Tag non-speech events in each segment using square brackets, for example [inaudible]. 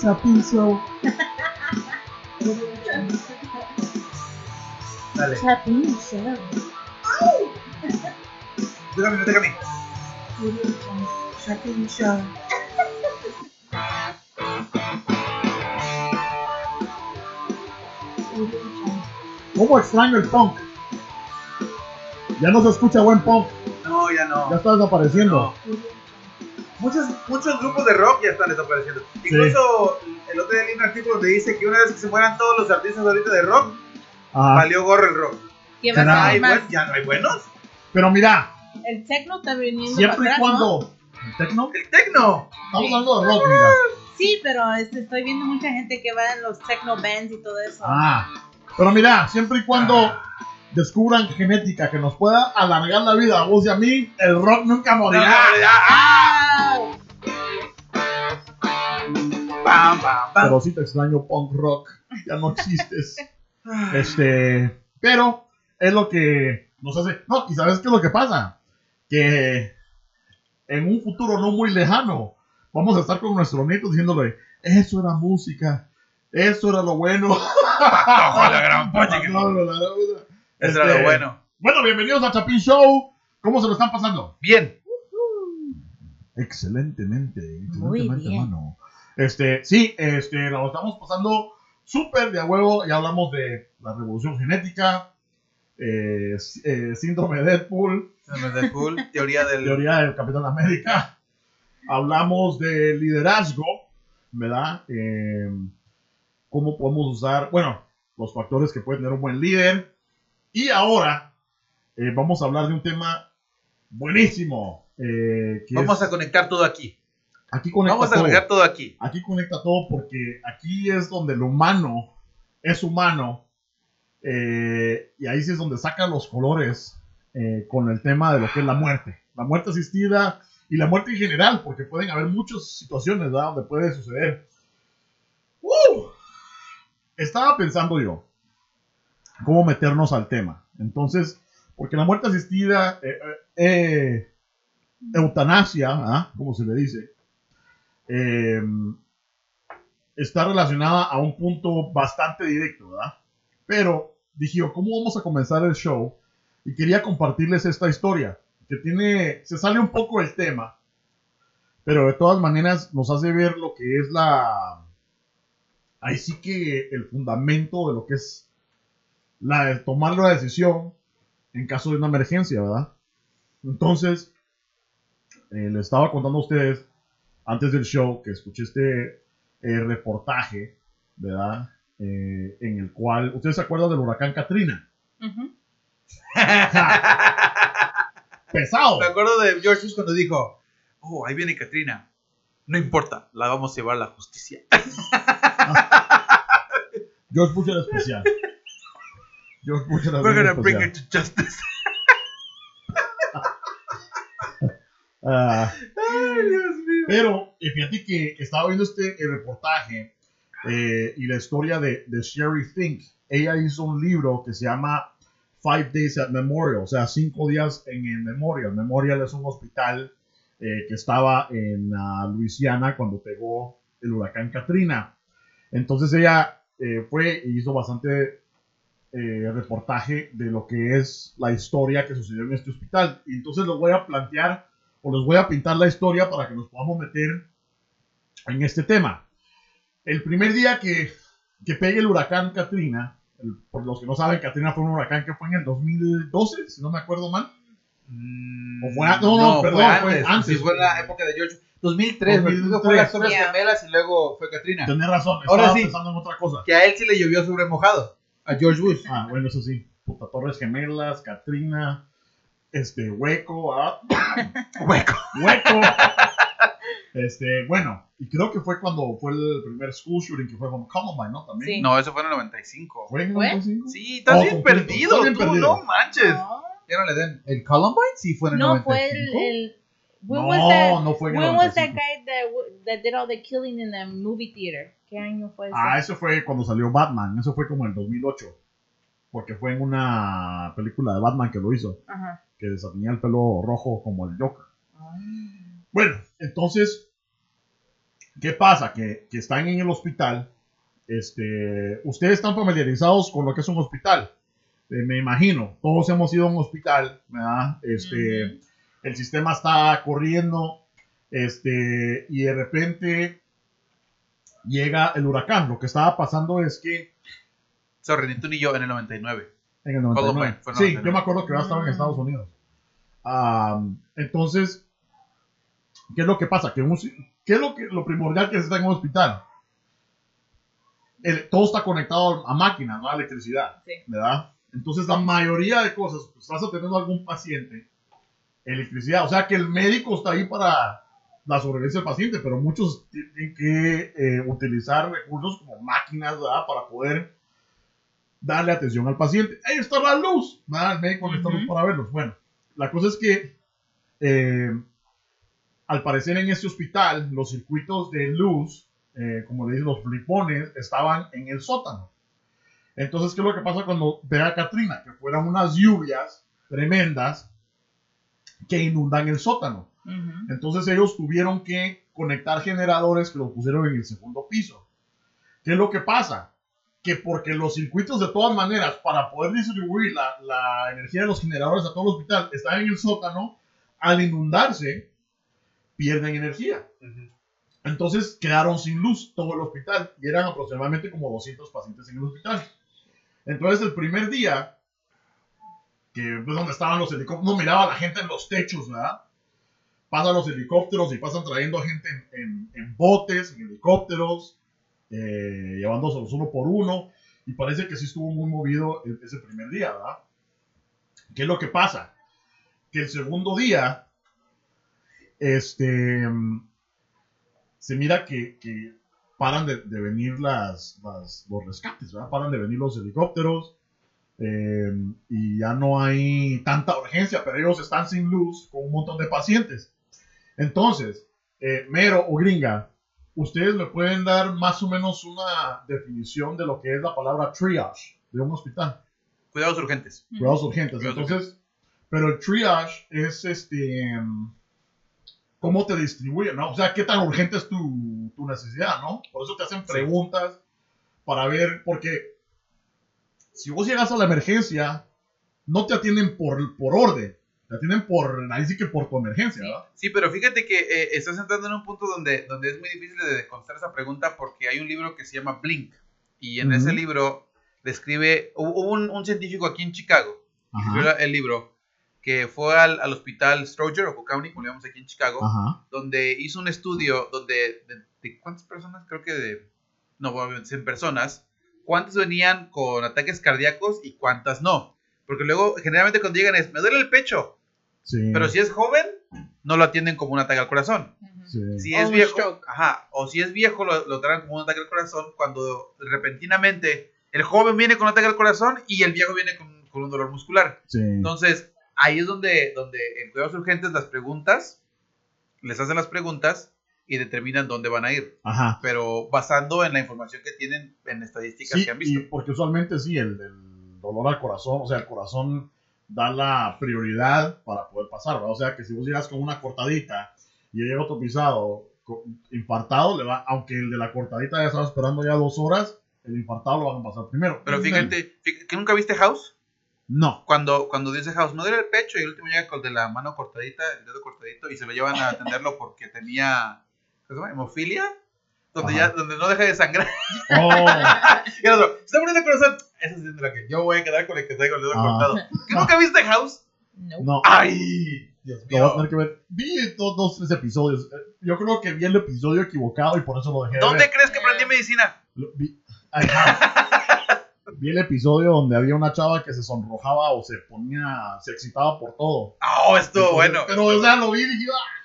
Chapin Show. Dale. Chapin Show. Déjame, no déjame. Show. ¿Cómo extraño el punk? Ya no se escucha buen punk, ya no. ya está desapareciendo. No. Muchos, muchos grupos de rock ya están desapareciendo. Incluso el otro día leí un artículo donde dice que una vez que se mueran todos los artistas ahorita de rock, Ah, valió gorro el rock. ¿Quién Será- va a Ya, hay más? buen- ya no hay buenos. pero mira, El techno está viniendo siempre para y atrás, cuando. ¿no? ¿El techno? El tecno. Estamos hablando de rock, mira. Sí, pero este, estoy viendo mucha gente que va en los techno bands y todo eso. Ah, pero mira, siempre y cuando descubran genética que nos pueda alargar la vida a vos y a mí, el rock nunca morirá. ah. Pero sí te extraño punk rock, ya no existes. [laughs] Este, pero es lo que nos hace. No, y sabes qué es lo que pasa? Que en un futuro no muy lejano vamos a estar con nuestros nietos diciéndole: Eso era música, eso era lo bueno. [laughs] Ojo, la gran pocha que- No, no, no, Eso era Este, lo bueno. Bueno, bienvenidos a Chapin Show. ¿Cómo se lo están pasando? Bien. Excelentemente, Muy excelentemente, bien. hermano. Este, sí, este, lo estamos pasando súper de a huevo. Ya hablamos de la revolución genética, eh, eh, síndrome de Deadpool, Deadpool, teoría del. teoría del Capitán América. Hablamos de liderazgo, ¿verdad? Eh, cómo podemos usar, bueno, los factores que puede tener un buen líder. Y ahora eh, vamos a hablar de un tema buenísimo. eh, que Vamos es- a conectar todo aquí. aquí conecta Vamos a todo. conectar todo aquí. Aquí conecta todo porque aquí es donde lo humano es humano. eh, y ahí sí es donde saca los colores con el tema de lo que es la muerte. La muerte asistida y la muerte en general, porque pueden haber muchas situaciones ¿verdad? donde puede suceder. ¡Uh! Estaba pensando yo cómo meternos al tema. Entonces, porque la muerte asistida, eh, eh, eh, eutanasia, ¿ah? como se le dice, está relacionada a un punto bastante directo, ¿verdad? Pero dije ¿cómo vamos a comenzar el show? Y quería compartirles esta historia, que tiene, se sale un poco del tema, pero de todas maneras nos hace ver lo que es la, ahí sí que el fundamento de lo que es la de tomar la decisión en caso de una emergencia, ¿verdad? Entonces, eh, les estaba contando a ustedes antes del show que escuché este eh, reportaje, ¿verdad? Eh, en el cual, ¿ustedes se acuerdan del huracán Katrina? [laughs] Pesado. Me acuerdo de George Bush cuando dijo: Oh, ahí viene Katrina. No importa, la vamos a llevar a la justicia. [laughs] George Bush era especial. George Bush era We're gonna bring her to justice. [laughs] Ah, Ay, Dios mío. pero eh, fíjate que estaba viendo este eh, reportaje eh, y la historia de, de Sherry Fink. Ella hizo un libro que se llama Five Days at Memorial, o sea, cinco días en el Memorial. Memorial es un hospital eh, que estaba en ah, Luisiana cuando pegó el huracán Katrina. Entonces ella eh, fue y hizo bastante eh, reportaje de lo que es la historia que sucedió en este hospital. Y entonces les voy a plantear o les voy a pintar la historia para que nos podamos meter en este tema. El primer día que, que pegue el huracán Katrina, el- por los que no saben, Katrina fue un huracán que fue en el 2012, si no me acuerdo mal. Mm, O fue a- no, no, perdón, fue antes. Sí, fue en la época de George. 2003, 2003. fue las Torres Yeah. Gemelas y luego fue Katrina. Tenés razón, Ahora estaba sí. pensando en otra cosa. Que a él sí le llovió sobre mojado. A George Bush. Ah, bueno, eso sí. Puta, Torres Gemelas, Katrina, este, Hueco, ah, [coughs] Hueco. Hueco. Este, bueno, y creo que fue cuando fue el primer school shooting que fue con Columbine, ¿no? También. Sí. No, eso fue en el 95. ¿Fue en el ¿Fue? 95? Sí, estás Oh, bien conflicto. perdido, Estás bien tú, perdido. no manches. No, Ya no le den. ¿El Columbine? Sí, fue en el no 95. fue el, el when No, was that, no fue en el when was that 95. guy that, that did all the killing in the movie theater? ¿Qué año fue ese? Ah, eso fue cuando salió Batman, eso fue como en el 2008. Porque fue en una película de Batman que lo hizo, Ajá. que tenía el pelo rojo como el Joker. Bueno, entonces, ¿qué pasa? Que, que están en el hospital. Este, ustedes están familiarizados con lo que es un hospital. Eh, me imagino, todos hemos ido a un hospital, ¿verdad? Este, el sistema está corriendo, este, y de repente llega el huracán. Lo que estaba pasando es que Sorry, ni tú ni yo en el 99. en el ¿Cuándo 99. fue? Fue en Sí, 99. yo me acuerdo que yo estaba en. Estados Unidos. Entonces, ¿qué es lo que pasa? Que un- ¿Qué es lo, que, lo primordial que está en un hospital? El- todo está conectado a máquinas, ¿no? A electricidad, Sí. ¿verdad? Entonces, la mayoría de cosas, pues, estás atendiendo a algún paciente, electricidad. O sea, que el médico está ahí para la sobrevivencia del paciente, pero muchos tienen que eh, utilizar recursos como máquinas, ¿verdad? Para poder darle atención al paciente. Ahí está la luz, ¿verdad? El médico necesita luz para verlos. Bueno, la cosa es que, eh, al parecer en este hospital, los circuitos de luz, eh, como le dicen los flipones, estaban en el sótano. Entonces, ¿qué es lo que pasa cuando pega Katrina? Que fueran unas lluvias tremendas que inundan el sótano. Entonces ellos tuvieron que conectar generadores que los pusieron en el segundo piso. ¿Qué es lo que pasa? Que porque los circuitos de todas maneras, para poder distribuir la, la energía de los generadores a todo el hospital, están en el sótano, al inundarse, pierden energía. Entonces quedaron sin luz todo el hospital y eran aproximadamente como 200 pacientes en el hospital. Entonces el primer día, que pues donde estaban los helicópteros, no miraba a la gente en los techos, ¿verdad? Pasan los helicópteros y pasan trayendo a gente en, botes, en helicópteros, eh, llevándoselos uno por uno. Y parece que sí estuvo muy movido e- ese primer día, ¿verdad? ¿Qué es lo que pasa? Que el segundo día, este, se mira que, que paran de, venir las- los rescates, ¿verdad? Paran de venir los helicópteros eh, y ya no hay tanta urgencia, pero ellos están sin luz con un montón de pacientes. Entonces, eh, Mero o Gringa, ustedes me pueden dar más o menos una definición de lo que es la palabra triage de un hospital, Cuidados urgentes. cuidados urgentes. Cuidados Entonces, pero el triage es este, cómo te distribuyen, ¿no? O sea, qué tan urgente es tu, tu necesidad, ¿no? Por eso te hacen preguntas para ver, porque si vos llegas a la emergencia, no te atienden por, por orden, te atienden por, ahí sí que por tu emergencia, ¿verdad? Sí, pero fíjate que eh, estás entrando en un punto donde, donde es muy difícil de contestar esa pregunta porque hay un libro que se llama Blink. Y en Ujú. ese libro describe, hubo un, un científico aquí en Chicago, que escribió el libro, que fue al, al hospital Stroger o Cook County, como le llamamos aquí en Chicago, Ajá. donde hizo un estudio donde, de, de cuántas personas, creo que de, no, obviamente 100 personas, cuántas venían con ataques cardíacos y cuántas no. Porque luego, generalmente cuando llegan es, me duele el pecho, Sí. pero si es joven, no lo atienden como un ataque al corazón. Sí. Si es viejo, ajá, o si es viejo lo, lo tratan como un ataque al corazón cuando repentinamente el joven viene con un ataque al corazón y el viejo viene con, con un dolor muscular. Sí. Entonces, ahí es donde, donde en cuidados urgentes las preguntas, les hacen las preguntas y determinan dónde van a ir, Ajá. pero basando en la información que tienen en estadísticas Sí, que han y visto. porque usualmente sí, el, el dolor al corazón, o sea, el corazón da la prioridad para poder pasar, ¿verdad? O sea, que si vos llegas con una cortadita y llega otro pisado infartado, le va, aunque el de la cortadita ya estaba esperando ya dos horas, el infartado lo van a pasar primero. Pero fíjate, fí- ¿que nunca viste House? No. Cuando, cuando dice House, me duele el pecho y el último llega con el de la mano cortadita, el dedo cortadito y se lo llevan a atenderlo porque tenía, ¿cómo se llama? Hemofilia. Donde, Ajá. ya, donde no deja de sangrar. Oh, [laughs] Y el otro, se está poniendo el corazón. Eso es de lo que yo voy a quedar con el que traigo el dedo Ah. cortado. ¿Que [laughs] nunca viste House? No. no. ¡Ay! Dios Lo voy a mío. tener que ver. Vi dos, dos, tres episodios. Eh, Yo creo que vi el episodio equivocado y por eso lo dejé de ¿Dónde ver. crees que aprendí medicina? Lo- vi, Ajá. [laughs] Vi el episodio donde había una chava que se sonrojaba o se ponía, se excitaba por todo. Oh, estuvo bueno. Pero, o sea, lo vi y dije, ah,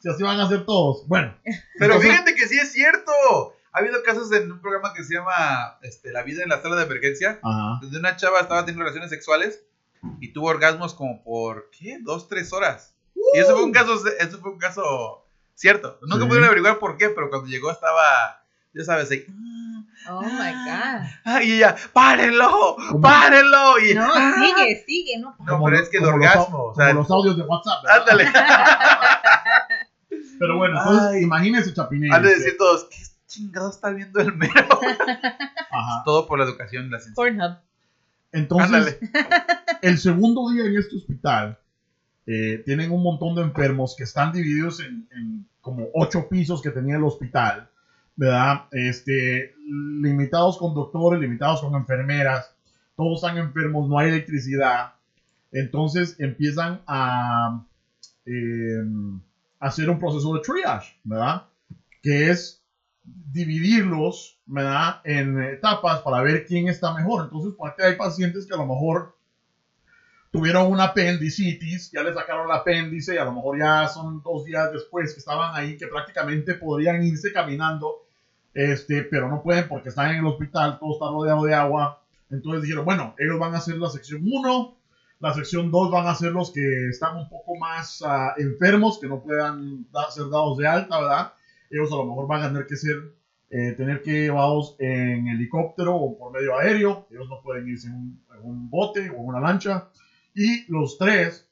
si así van a hacer todos. Bueno. Pero entonces- fíjate que sí es cierto. Ha habido casos en un programa que se llama este, La vida en la sala de emergencia, Ajá. donde una chava estaba teniendo relaciones sexuales y tuvo orgasmos como por, ¿qué? Dos, tres horas. Y eso fue un caso, eso fue un caso cierto. Nunca Sí. pudieron averiguar por qué, pero cuando llegó estaba, ya sabes, ahí, Oh my God. "Ah", y ella, párenlo, párenlo. Y, No, "Ah". sigue, sigue, no. No, pero es que el orgasmo, Los, o sea- como los audios de WhatsApp. ¿verdad? Ándale. [laughs] Pero bueno, entonces Ay. imagínense Chapinero. Han de decir todos, ¿qué chingado está viendo el mero? [laughs] Ajá. Todo por la educación y la ciencia. Pornhub. Entonces, Ándale. [laughs] el segundo día en este hospital, eh, tienen un montón de enfermos que están divididos en, en como ocho pisos que tenía el hospital, ¿verdad? Este, limitados con doctores, limitados con enfermeras, todos están enfermos, no hay electricidad. Entonces empiezan a eh, hacer un proceso de triage, ¿verdad? Que es dividirlos, ¿verdad? En etapas para ver quién está mejor. Entonces, porque hay pacientes que a lo mejor tuvieron una apendicitis, ya le sacaron el apéndice y a lo mejor ya son dos días después que estaban ahí, que prácticamente podrían irse caminando, este, pero no pueden porque están en el hospital, todo está rodeado de agua. Entonces dijeron, bueno, ellos van a hacer la sección 1, la sección 2 van a ser los que están un poco más ah, enfermos, que no puedan da- ser dados de alta, ¿verdad? Ellos a lo mejor van a tener que ser, eh, tener que llevados en helicóptero o por medio aéreo, ellos no pueden irse en un, en un bote o en una lancha. Y los tres,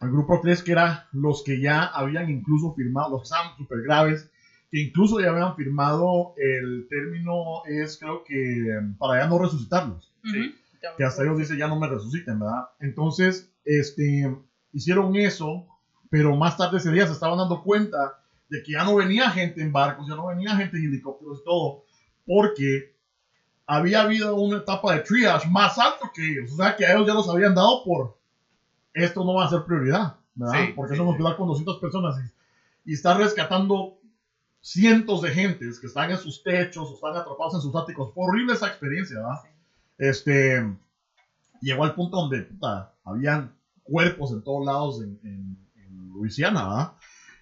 el grupo 3, que era los que ya habían incluso firmado, los que estaban súper graves, que incluso ya habían firmado el término, es creo que para ya no resucitarlos Sí. Que hasta ellos dicen ya no me resuciten, ¿verdad? Entonces, este, hicieron eso, pero más tarde ese día se estaban dando cuenta de que ya no venía gente en barcos, ya no venía gente en helicópteros y todo, porque había habido una etapa de triage más alto que ellos, o sea que a ellos ya los habían dado por esto no va a ser prioridad, ¿verdad? Sí, porque sí, es un sí. hospital con 200 personas y, y está rescatando cientos de gentes que están en sus techos o están atrapados en sus áticos. Fue horrible esa experiencia, ¿verdad? Sí. Este, llegó al punto donde puta, habían cuerpos en todos lados en, Luisiana.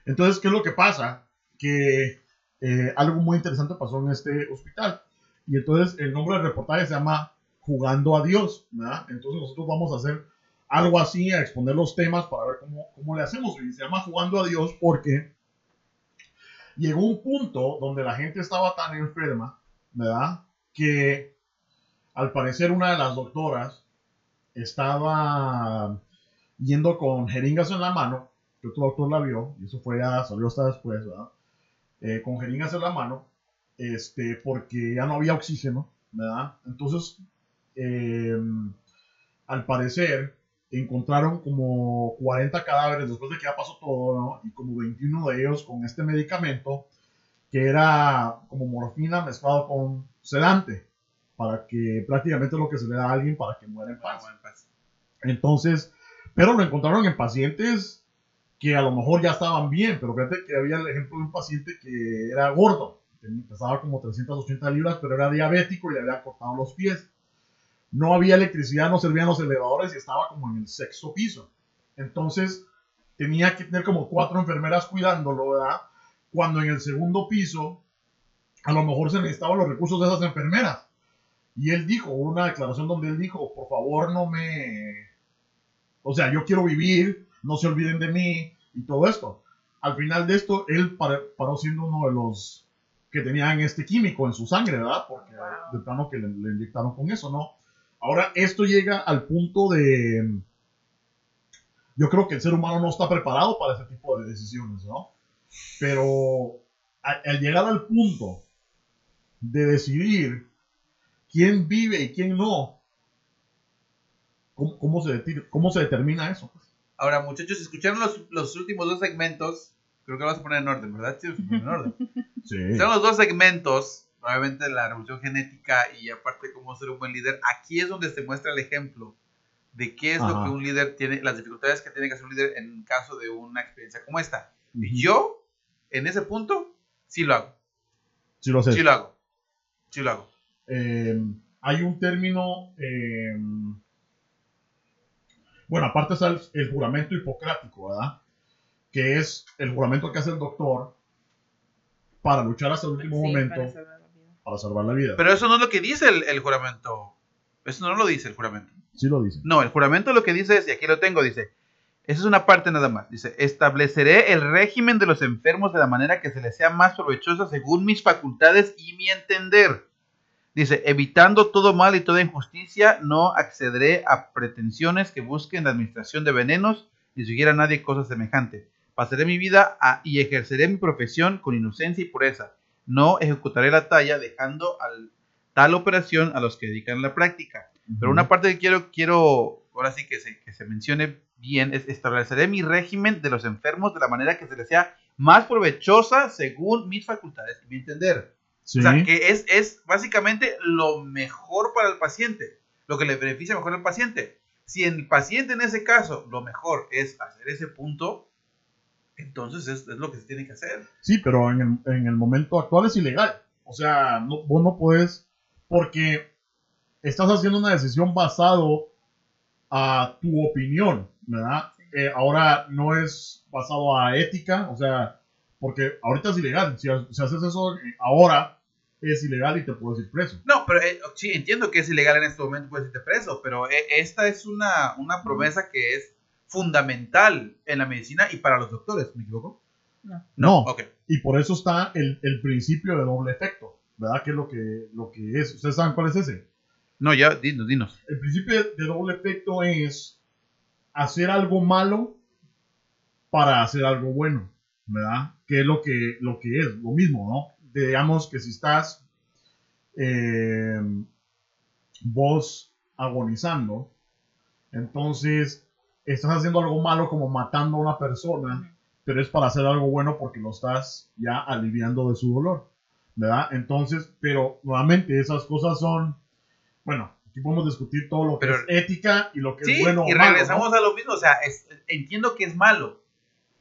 Entonces, ¿qué es lo que pasa? Que eh, algo muy interesante pasó en este hospital. Y entonces el nombre del reportaje se llama Jugando a Dios. Entonces nosotros vamos a hacer algo así, a exponer los temas para ver cómo, cómo le hacemos. Y se llama Jugando a Dios porque llegó un punto donde la gente estaba tan enferma, ¿verdad? Que al parecer una de las doctoras estaba yendo con jeringas en la mano, que otro doctor la vio, y eso fue ya, salió hasta después, ¿verdad? Eh, con jeringas en la mano, este, porque ya no había oxígeno, ¿verdad? Entonces, eh, al parecer, encontraron como 40 cadáveres después de que ya pasó todo, ¿no? Y como 21 de ellos con este medicamento, que era como morfina mezclado con sedante, para que prácticamente lo que se le da a alguien para que muera en paz. Entonces, pero lo encontraron en pacientes que a lo mejor ya estaban bien, pero fíjate que había el ejemplo de un paciente que era gordo, pesaba como 380 libras, pero era diabético y le habían cortado los pies. No había electricidad, no servían los elevadores y estaba como en el sexto piso. Entonces, tenía que tener como cuatro enfermeras cuidándolo, ¿verdad? Cuando en el segundo piso, a lo mejor se necesitaban los recursos de esas enfermeras. Y él dijo, una declaración donde él dijo, por favor no me... O sea, yo quiero vivir, no se olviden de mí y todo esto. Al final de esto, él par- paró siendo uno de los que tenían este químico en su sangre, ¿verdad? Porque de plano que le, le inyectaron con eso, ¿no? Ahora, esto llega al punto de... Yo creo que el ser humano no está preparado para ese tipo de decisiones, ¿no? Pero al llegar al punto de decidir quién vive y quién no, ¿cómo, cómo se, deti- cómo se determina eso? Ahora, muchachos, escucharon los, los últimos dos segmentos. Creo que lo vas a poner en orden, ¿verdad? Sí, en orden. [laughs] Sí. Son los dos segmentos, obviamente la revolución genética y aparte cómo ser un buen líder. Aquí es donde se muestra el ejemplo de qué es lo que un líder tiene, las dificultades que tiene que hacer un líder en caso de una experiencia como esta. Ujú. Yo, en ese punto, sí lo hago. Sí lo sé. Sí lo hago. Sí lo hago. Eh, hay un término, eh, bueno, aparte está el, el juramento hipocrático, ¿verdad? Que es el juramento que hace el doctor para luchar hasta el último Sí, momento para salvar la vida. para salvar la vida. Pero eso no es lo que dice el, el juramento. Eso no lo dice el juramento. sí lo dice. No, el juramento lo que dice es, y aquí lo tengo, dice, esa es una parte nada más, dice, estableceré el régimen de los enfermos de la manera que se les sea más provechosa según mis facultades y mi entender. Dice, evitando todo mal y toda injusticia, no accederé a pretensiones que busquen la administración de venenos, ni siquiera a nadie cosa semejante. Pasaré mi vida a- y ejerceré mi profesión con inocencia y pureza. No ejecutaré la talla dejando al, tal operación a los que dedican la práctica. Pero una parte que quiero, quiero ahora sí que se, que se mencione bien es estableceré mi régimen de los enfermos de la manera que se les sea más provechosa según mis facultades y mi entender. Sí. O sea, que es, es básicamente lo mejor para el paciente, lo que le beneficia mejor al paciente. Si el paciente en ese caso lo mejor es hacer ese punto, entonces es, es lo que se tiene que hacer. Sí, pero en el, en el momento actual es ilegal. O sea, no, vos no puedes, porque estás haciendo una decisión basado a tu opinión, ¿verdad? Eh, ahora no es basado a ética, o sea, porque ahorita es ilegal. Si, ha- si haces eso eh, ahora, es ilegal y te puedes ir preso. No, pero eh, sí, entiendo que es ilegal en este momento, puedes irte preso, pero eh, esta es una, una promesa que es fundamental en la medicina y para los doctores, ¿me equivoco? No. No. Ok. Y por eso está el, el principio de doble efecto, ¿verdad? Que es lo que, lo que es. ¿Ustedes saben cuál es ese? No, ya, dinos, dinos. El principio de doble efecto es hacer algo malo para hacer algo bueno, ¿verdad? Que es lo que, lo que es, lo mismo, ¿no? Digamos que si estás eh, vos agonizando, entonces estás haciendo algo malo como matando a una persona, pero es para hacer algo bueno porque lo estás ya aliviando de su dolor, ¿verdad? Entonces, pero nuevamente esas cosas son, bueno, aquí podemos discutir todo lo que Pero- es ética y lo que Sí, es bueno y o malo, ¿no? regresamos a lo mismo, o sea, es- entiendo que es malo,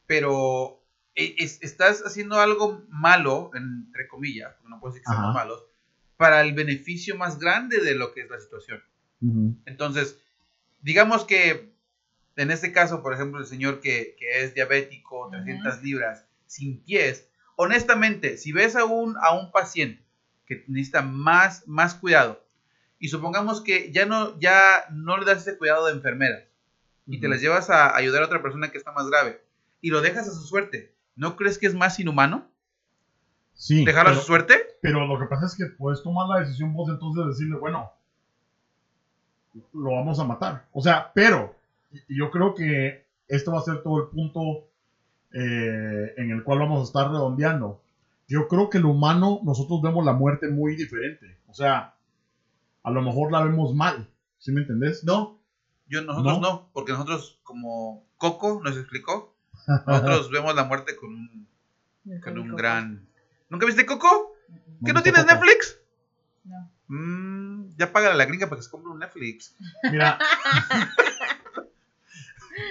pero es- estás haciendo algo malo, entre comillas, porque no puedo decir que seamos Ajá. malos, para el beneficio más grande de lo que es la situación. Entonces, digamos que en este caso, por ejemplo, el señor que, que es diabético, 300 libras, sin pies, honestamente, si ves a un, a un paciente que necesita más, más cuidado, y supongamos que ya no, ya no le das ese cuidado de enfermeras, y te las llevas a ayudar a otra persona que está más grave, y lo dejas a su suerte, ¿no crees que es más inhumano Sí, dejarlo a su suerte? Pero lo que pasa es que puedes tomar la decisión vos entonces de decirle, bueno, lo vamos a matar. O sea, pero yo creo que este va a ser todo el punto eh, en el cual vamos a estar redondeando. Yo creo que el humano, nosotros vemos la muerte muy diferente. O sea, a lo mejor la vemos mal. ¿Sí me entendés? No, yo, nosotros ¿No? no, porque nosotros, como Coco nos explicó, nosotros vemos la muerte con un, con un gran... ¿Nunca viste Coco? ¿Que no tienes. Netflix? No. Mm, ya págale a la gringa para que se compre un Netflix. Mira. [laughs]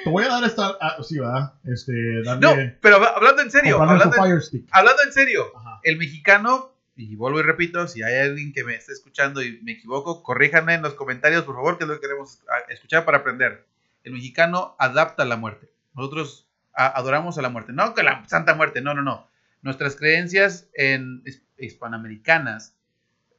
Te voy a dar esta. ah, sí, ¿verdad? Este, darle. No, pero habla- hablando en serio, hablando hablando en serio, Ajá. el mexicano, y vuelvo y repito, si hay alguien que me está escuchando y me equivoco, corríjanme en los comentarios, por favor, que es lo que queremos ah, escuchar para aprender. El mexicano adapta la muerte. Nosotros a- adoramos a la muerte. No que la santa muerte, no, no, no. Nuestras creencias en his- hispanoamericanas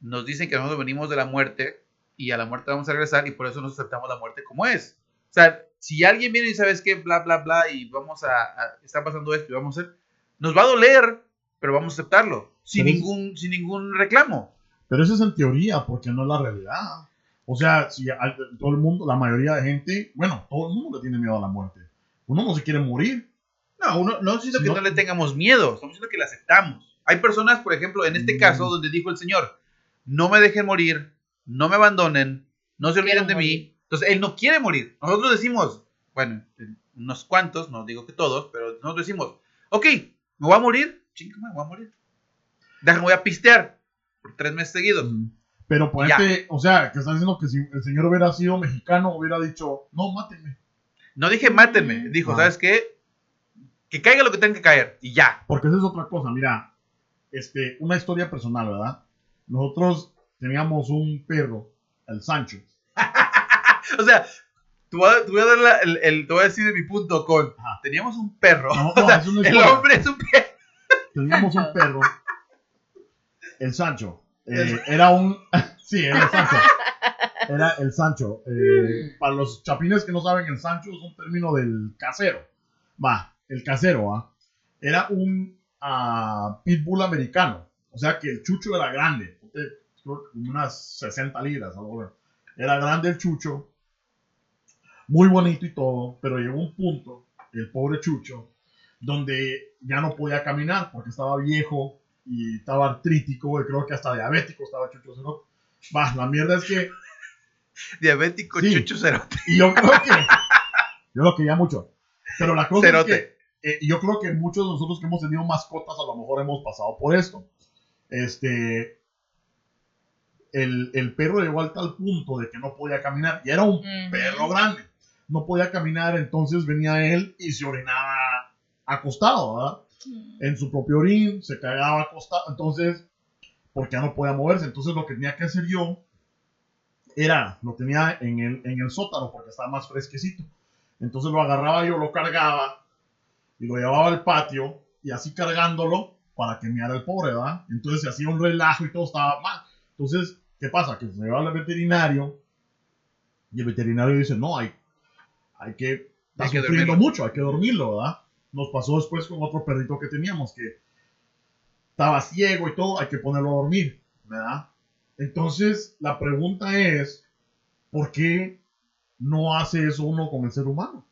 nos dicen que nosotros venimos de la muerte y a la muerte vamos a regresar y por eso nos aceptamos la muerte como es. O sea, si alguien viene y sabes que bla, bla, bla y vamos a, a- está pasando esto y vamos a hacer, nos va a doler, pero vamos a aceptarlo sin Pero es- ningún, sin ningún reclamo. Pero eso es en teoría, porque no es la realidad. O sea, si todo el mundo, la mayoría de gente, bueno, todo el mundo le tiene miedo a la muerte. Uno no se quiere morir. No, uno, no estoy diciendo Si que no- no le tengamos miedo, estamos diciendo que la aceptamos. Hay personas, por ejemplo, en este Mm. caso, donde dijo el Señor, no me dejen morir, no me abandonen, no se olviden Quiero de mí. morir. Entonces, él no quiere morir. Nosotros decimos, bueno, unos cuantos, no digo que todos, pero nosotros decimos, ok, me voy a morir, chinga, me voy a morir. Déjame, voy a pistear por tres meses seguidos. Pero ponete, o sea, que están diciendo que si el señor hubiera sido mexicano, hubiera dicho, no, mátenme. No dije mátenme, dijo, Ah. ¿sabes qué? Que caiga lo que tenga que caer y ya. Porque esa es otra cosa, mira, este, una historia personal, ¿verdad? Nosotros teníamos un perro, el Sancho. [laughs] O sea, te voy a, te voy a dar la- el, el- te voy a decir de mi punto con, Ajá. teníamos un perro. No, [laughs] O no, sea, es una el hombre es un perro. Teníamos un perro, el Sancho. [laughs] Eh, era un, sí, era el Sancho. Era el Sancho. Eh, para los chapines que no saben, el Sancho es un término del casero. Va, el casero, ¿va? Era un ah, pitbull americano. O sea que el chucho era grande. Creo que unas 60 libras, algo. Era grande el chucho. Muy bonito y todo. Pero llegó un punto, el pobre chucho, donde ya no podía caminar porque estaba viejo y estaba artrítico y creo que hasta diabético estaba Chucho. Va, la mierda es que Diabético Sí. Chucho Cerote. y yo creo que yo lo quería mucho. Pero la cosa Cerote. es que eh, yo creo que muchos de nosotros que hemos tenido mascotas a lo mejor hemos pasado por esto. Este el, el perro llegó al tal punto de que no podía caminar y era un perro grande. No podía caminar, entonces venía él y se orinaba acostado, ¿verdad? En su propio orín, se cagaba acostado, entonces, porque ya no podía moverse. Entonces lo que tenía que hacer yo era, lo tenía en el, en el sótano porque estaba más fresquecito. Entonces lo agarraba yo, lo cargaba y lo llevaba al patio y así cargándolo para que meara el pobre, ¿verdad? Entonces se hacía un relajo y todo estaba mal. Entonces, ¿qué pasa? Que se lleva al veterinario y el veterinario dice, no, hay, hay que, está Hay que sufriendo dormirlo. mucho, hay que dormirlo, ¿verdad? Nos pasó después con otro perrito que teníamos que estaba ciego y todo, hay que ponerlo a dormir, ¿verdad? Entonces, la pregunta es, ¿por qué no hace eso uno con el ser humano?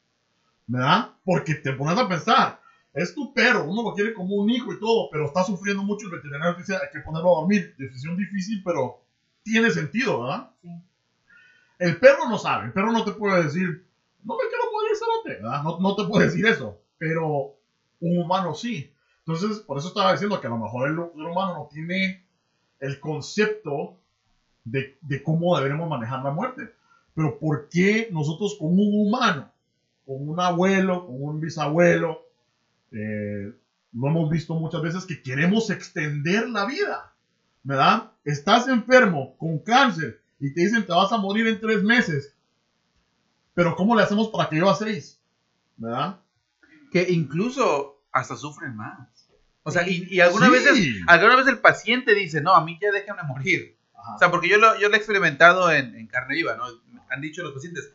¿Verdad? Porque te pones a pensar, es tu perro, uno lo quiere como un hijo y todo, pero está sufriendo mucho, el veterinario te dice, hay que ponerlo a dormir. Decisión difícil, pero tiene sentido, ¿verdad? Sí. El perro no sabe, el perro no te puede decir, no me quiero morir, cerote", ¿verdad? No, no te puede decir eso, pero un humano sí. Entonces, por eso estaba diciendo que a lo mejor el ser humano no tiene el concepto de, de cómo deberemos manejar la muerte. Pero ¿por qué nosotros con un humano, con un abuelo, con un bisabuelo, eh, lo hemos visto muchas veces que queremos extender la vida? ¿Verdad? Estás enfermo con cáncer y te dicen te vas a morir en tres meses. Pero ¿cómo le hacemos para que yo a seis? ¿Verdad? Que incluso hasta sufren más. O sea, y, y algunas Sí. veces, alguna vez el paciente dice, no, a mí ya déjame morir. Ajá. O sea, porque yo lo, yo lo he experimentado en, en carne viva, ¿no? Han dicho los pacientes,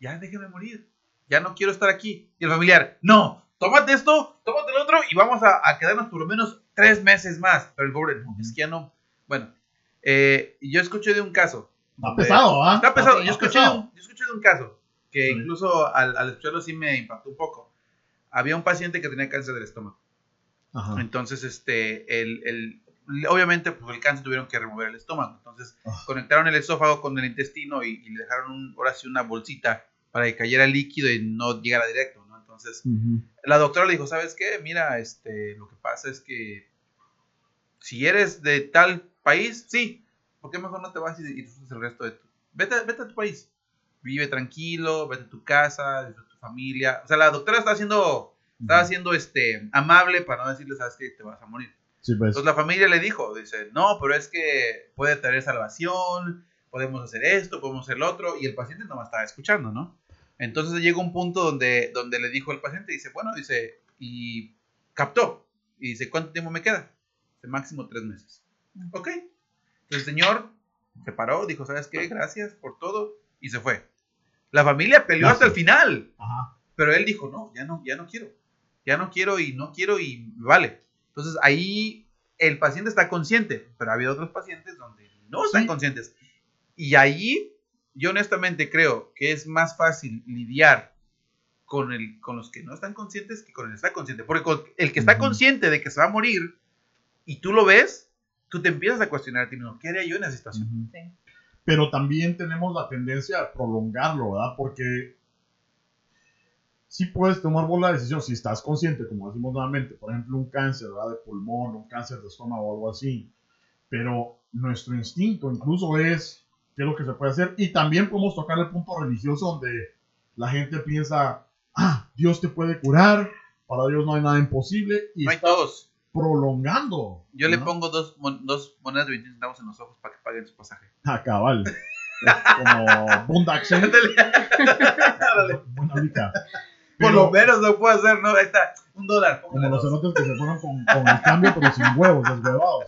ya déjame morir, ya no quiero estar aquí. Y el familiar, no, tómate esto, tómate el otro y vamos a, a quedarnos por lo menos tres meses más. Pero el pobre, no, es que ya no. Bueno, eh, yo escuché de un caso. Está pesado, ¿ah? Está pesado. Está Yo escuché, de pesado. un, yo escuché de un caso que Sí. incluso al, al escucharlo sí me impactó un poco. Había un paciente que tenía cáncer del estómago. Ajá. Entonces, este, el, el- obviamente, pues el cáncer tuvieron que remover el estómago. Entonces, Ah. conectaron el esófago con el intestino y, y le dejaron un- ahora sí una bolsita para que cayera el líquido y no llegara directo, ¿no? Entonces, la doctora le dijo, ¿sabes qué? Mira, este, lo que pasa es que si eres de tal país, sí, ¿por qué mejor no te vas y, y disfrutas el resto de tu... Vete, vete a tu país, vive tranquilo, vete a tu casa, disfruta tu familia. O sea, la doctora está haciendo, está haciendo este, amable para no decirle, ¿sabes qué? Te vas a morir. Sí, pues. Entonces la familia le dijo, dice, no, pero es que puede tener salvación, podemos hacer esto, podemos hacer lo otro, y el paciente no me estaba escuchando, ¿no? Entonces llega un punto donde, donde le dijo al paciente, dice, bueno, dice, y captó, y dice, ¿cuánto tiempo me queda? Dice, máximo tres meses. Ok. Entonces el señor se paró, dijo, ¿sabes qué? Gracias por todo, y se fue. La familia peleó hasta el final. Ajá. Pero él dijo, no, ya no, ya no quiero. Ya no quiero y no quiero y vale. Entonces ahí el paciente está consciente, pero ha habido otros pacientes donde no están Sí. conscientes. Y ahí yo honestamente creo que es más fácil lidiar con, el, con los que no están conscientes que con el que está consciente. Porque con el que está consciente de que se va a morir y tú lo ves, tú te empiezas a cuestionar a ti mismo, ¿qué haría yo en esa situación? Sí. Pero también tenemos la tendencia a prolongarlo, ¿verdad? Porque sí puedes tomar vos la decisión si estás consciente, como decimos nuevamente, por ejemplo, un cáncer ¿verdad? de pulmón, un cáncer de estómago o algo así. Pero nuestro instinto incluso es qué es lo que se puede hacer. Y también podemos tocar el punto religioso donde la gente piensa, ah, Dios te puede curar, para Dios no hay nada imposible y No hay todos. prolongando. Yo le ¿no? pongo dos, mon- dos monedas de 20 centavos en los ojos para que paguen su pasaje. Ah, cabal. Como. [laughs] Ándale. Buena. Por lo menos lo puedo hacer, ¿no? Ahí está, un dólar. Como los dos. cenotes que se fueron con, con el cambio, pero sin huevos, deshuevados.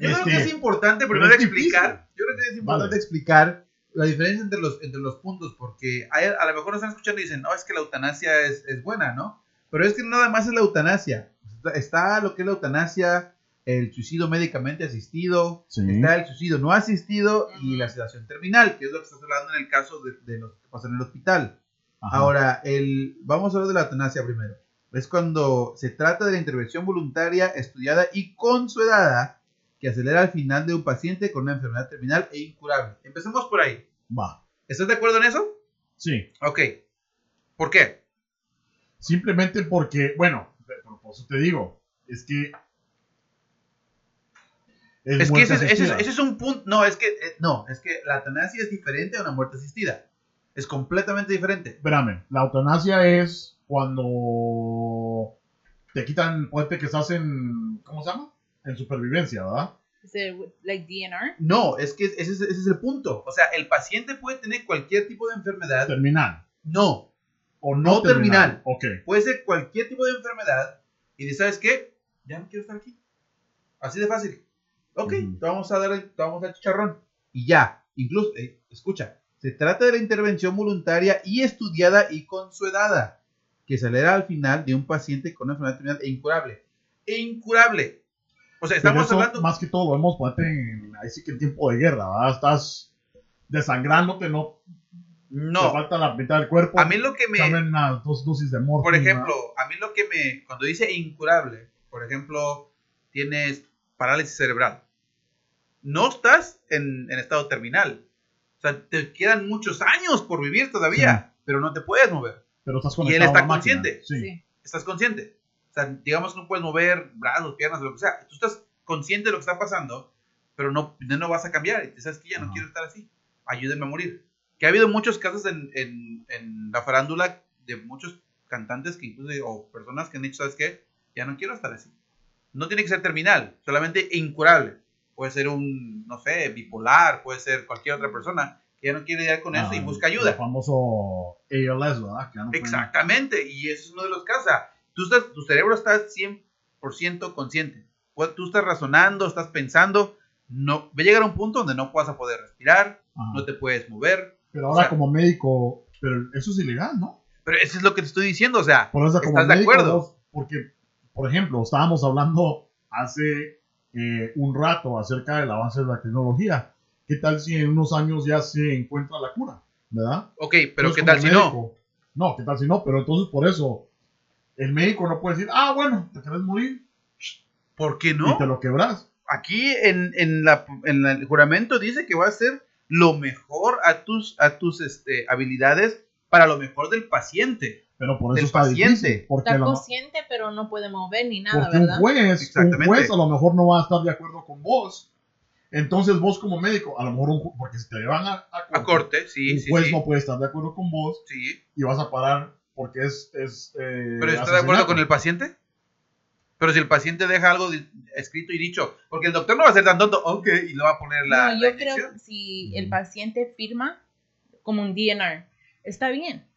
Yo creo Este, que es importante primero es explicar. Yo creo que es importante Vale. explicar la diferencia entre los, entre los puntos, porque hay- a lo mejor nos están escuchando y dicen, no, es que la eutanasia es, es buena, ¿no? Pero es que nada más es la eutanasia. Está, está lo que es la eutanasia, el suicidio médicamente asistido, Sí. está el suicidio no asistido y la sedación terminal, que es lo que estás hablando en el caso de, de los que pasan en el hospital. Ajá. Ahora, el, vamos a hablar de la eutanasia primero. Es cuando se trata de la intervención voluntaria, estudiada y consuelada que acelera el final de un paciente con una enfermedad terminal e incurable. Empecemos por ahí. Va. ¿Estás de acuerdo en eso? Sí. Ok. ¿Por qué? Simplemente porque, bueno, por eso te digo, es que. Es que ese es un punto. No, es que eh, no, es que la eutanasia es diferente a una muerte asistida. Es completamente diferente. Espérame, la eutanasia es cuando te quitan, puente que estás en. ¿Cómo se llama? En supervivencia, ¿verdad? Is it like DNR? No, es que ese es, ese es el punto. O sea, el paciente puede tener cualquier tipo de enfermedad. Terminal. No, O no, No terminal. Ok. puede ser cualquier tipo de enfermedad. Y dices, ¿sabes qué? Ya no quiero estar aquí. Así de fácil. Ok, te vamos a dar el, te vamos a dar chicharrón. Y ya. Incluso, eh, escucha, se trata de la intervención voluntaria y estudiada y consuelada que acelera al final de un paciente con una enfermedad terminal e incurable. E incurable. O sea, estamos eso, hablando. más que todo, lo ponte en, ahí sí que en tiempo de guerra, ¿verdad? Estás desangrándote, no te No. falta la mitad del cuerpo. A mí lo que me. Saben unas dos dosis de morfina. Por ejemplo, a mí lo que me. Cuando dice incurable, por ejemplo, tienes parálisis cerebral. No estás en, en estado terminal. O sea, te quedan muchos años por vivir todavía, pero no te puedes mover. Pero estás y conectado él a está la máquina. consciente. Sí. Estás consciente. O sea, digamos que no puedes mover brazos, piernas, lo que sea. Tú estás consciente de lo que está pasando, pero no, no vas a cambiar. Y te sabes que ya no Ajá. quiero estar así. Ayúdenme a morir. Que ha habido muchos casos en, en, en la farándula de muchos cantantes que incluso, o personas que han dicho, ¿sabes qué? Ya no quiero estar así. No tiene que ser terminal, solamente incurable. Puede ser un, no sé, bipolar, puede ser cualquier otra persona que ya no quiere lidiar con eso y Ah, busca El ayuda. famoso ALS, ¿verdad? Que pueden- Exactamente, y ese es uno de los casos. Tú estás, tu cerebro está 100% consciente. Pu- Tú estás razonando, estás pensando. No, va a llegar a un punto donde no vas a poder respirar, Ajá. no te puedes mover. Pero o ahora sea- como médico, pero eso es ilegal, ¿no? Pero eso es lo que te estoy diciendo, o sea, Por eso como ¿Estás de acuerdo? porque, por ejemplo, estábamos hablando hace eh, un rato acerca del avance de la tecnología. ¿Qué tal si en unos años ya se encuentra la cura? ¿Verdad? ok, pero Entonces, ¿qué tal si no? médico- No, ¿qué tal si no? Pero entonces por eso el médico no puede decir, ah, bueno, te querés morir ¿Por qué y no? te lo quebras. Aquí en, en, la, en el juramento dice que va a hacer lo mejor a tus, a tus este, habilidades para lo mejor del paciente. Pero por eso está paciente. difícil. Porque, Está consciente, pero no puede mover ni nada, porque un ¿verdad? juez, un juez a lo mejor no va a estar de acuerdo con vos. Entonces vos como médico, a lo mejor un porque si te llevan a, a corte, A corte, sí, un juez sí. no puede estar de acuerdo con vos sí. y vas a parar porque es... es eh, ¿Pero está de acuerdo con el paciente? Pero si el paciente deja algo escrito y dicho, porque el doctor no va a ser tan tonto, ok, y le va a poner la, no, la yo creo que si el paciente firma como un DNR, está bien.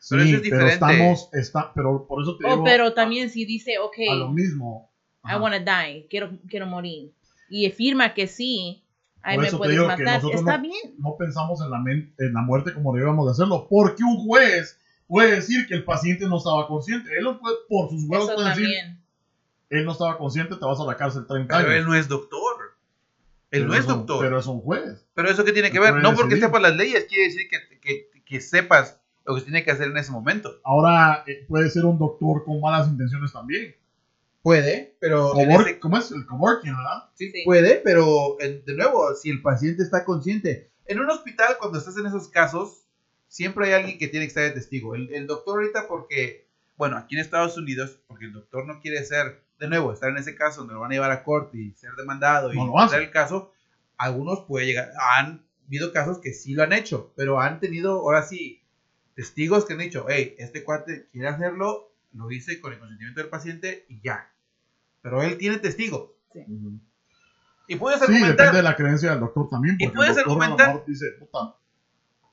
Sí, Pero eso es pero diferente. estamos... Está, pero por eso te Oh, digo pero también si dice, ok, a lo mismo. I Ajá. wanna die, quiero, quiero morir, y firma que sí, ahí Por me puedes matar, está no- bien. no pensamos en la, en la muerte como debíamos de hacerlo, porque un juez puede decir que el paciente no estaba consciente. Él no puede, por sus huevos puede decir, él no estaba consciente, te vas a la cárcel 30 Pero años. él no es doctor. Él Pero no es un- doctor. Pero es un juez. Pero eso qué tiene que ver, no porque decidir. sepas las leyes, quiere decir que, que, que sepas lo que se tiene que hacer en ese momento. Ahora eh, puede ser un doctor con malas intenciones también. Puede, pero ese- ¿Cómo es? El coworking, ¿verdad? Sí, Sí. puede, pero eh, de nuevo, si el paciente está consciente. En un hospital, cuando estás en esos casos, siempre hay alguien que tiene que estar de testigo. El, el doctor ahorita porque, bueno, aquí en Estados Unidos, porque el doctor no quiere ser, de nuevo, estar en ese caso donde lo van a llevar a corte y ser demandado y No lo hace. dar el caso, algunos puede llegar, han habido casos que sí lo han hecho, pero han tenido, ahora sí, testigos que han dicho, hey, este cuate quiere hacerlo, lo hice con el consentimiento del paciente y ya. Pero él tiene testigo. Y puedes Sí, argumentar. depende de la creencia del doctor también. Y Porque puedes el doctor a lo argumentar- mejor dice, puta,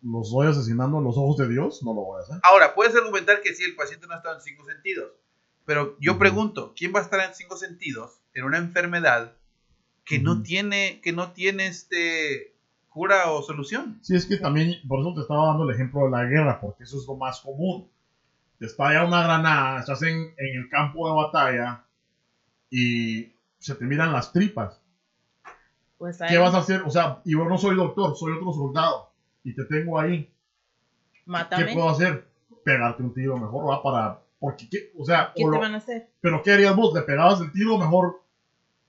los voy asesinando a los ojos de Dios, no lo voy a hacer. Ahora, puedes argumentar que sí, el paciente no está en cinco sentidos. Pero yo pregunto, ¿quién va a estar en cinco sentidos en una enfermedad que no tiene, que no tiene este cura o solución? Sí, es que también, por eso te estaba dando el ejemplo de la guerra, porque eso es lo más común. Te estalla una granada, estás en, en el campo de batalla y se te miran las tripas. Pues ¿Qué vas a hacer? O sea, y yo no soy doctor, soy otro soldado y te tengo ahí. ¿Qué mátame. puedo hacer? Pegarte un tiro mejor, ¿va? Para Porque, ¿qué? o sea, ¿Qué o te lo- van a hacer? pero ¿qué harías vos? ¿Le pegabas el tiro? Mejor,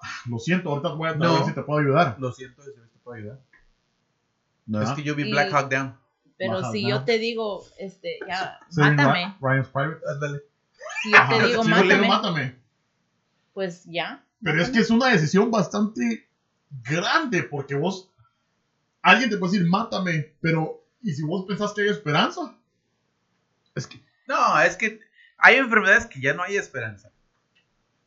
ah, lo siento, ahorita voy a No. ver si te puedo ayudar. Lo siento, si te puedo ayudar. Es que yo vi Y- Black Hawk Down. Pero si ¿no? yo te digo, este, ya, mátame. Ry- Ryan's Private. Ándale. Si yo Ajá, te digo, si mátame, mátame. pues ya. Pero es que es una decisión bastante grande, porque vos, alguien te puede decir, mátame, pero, ¿y si vos pensás que hay esperanza? Es que, no, es que hay enfermedades que ya no hay esperanza.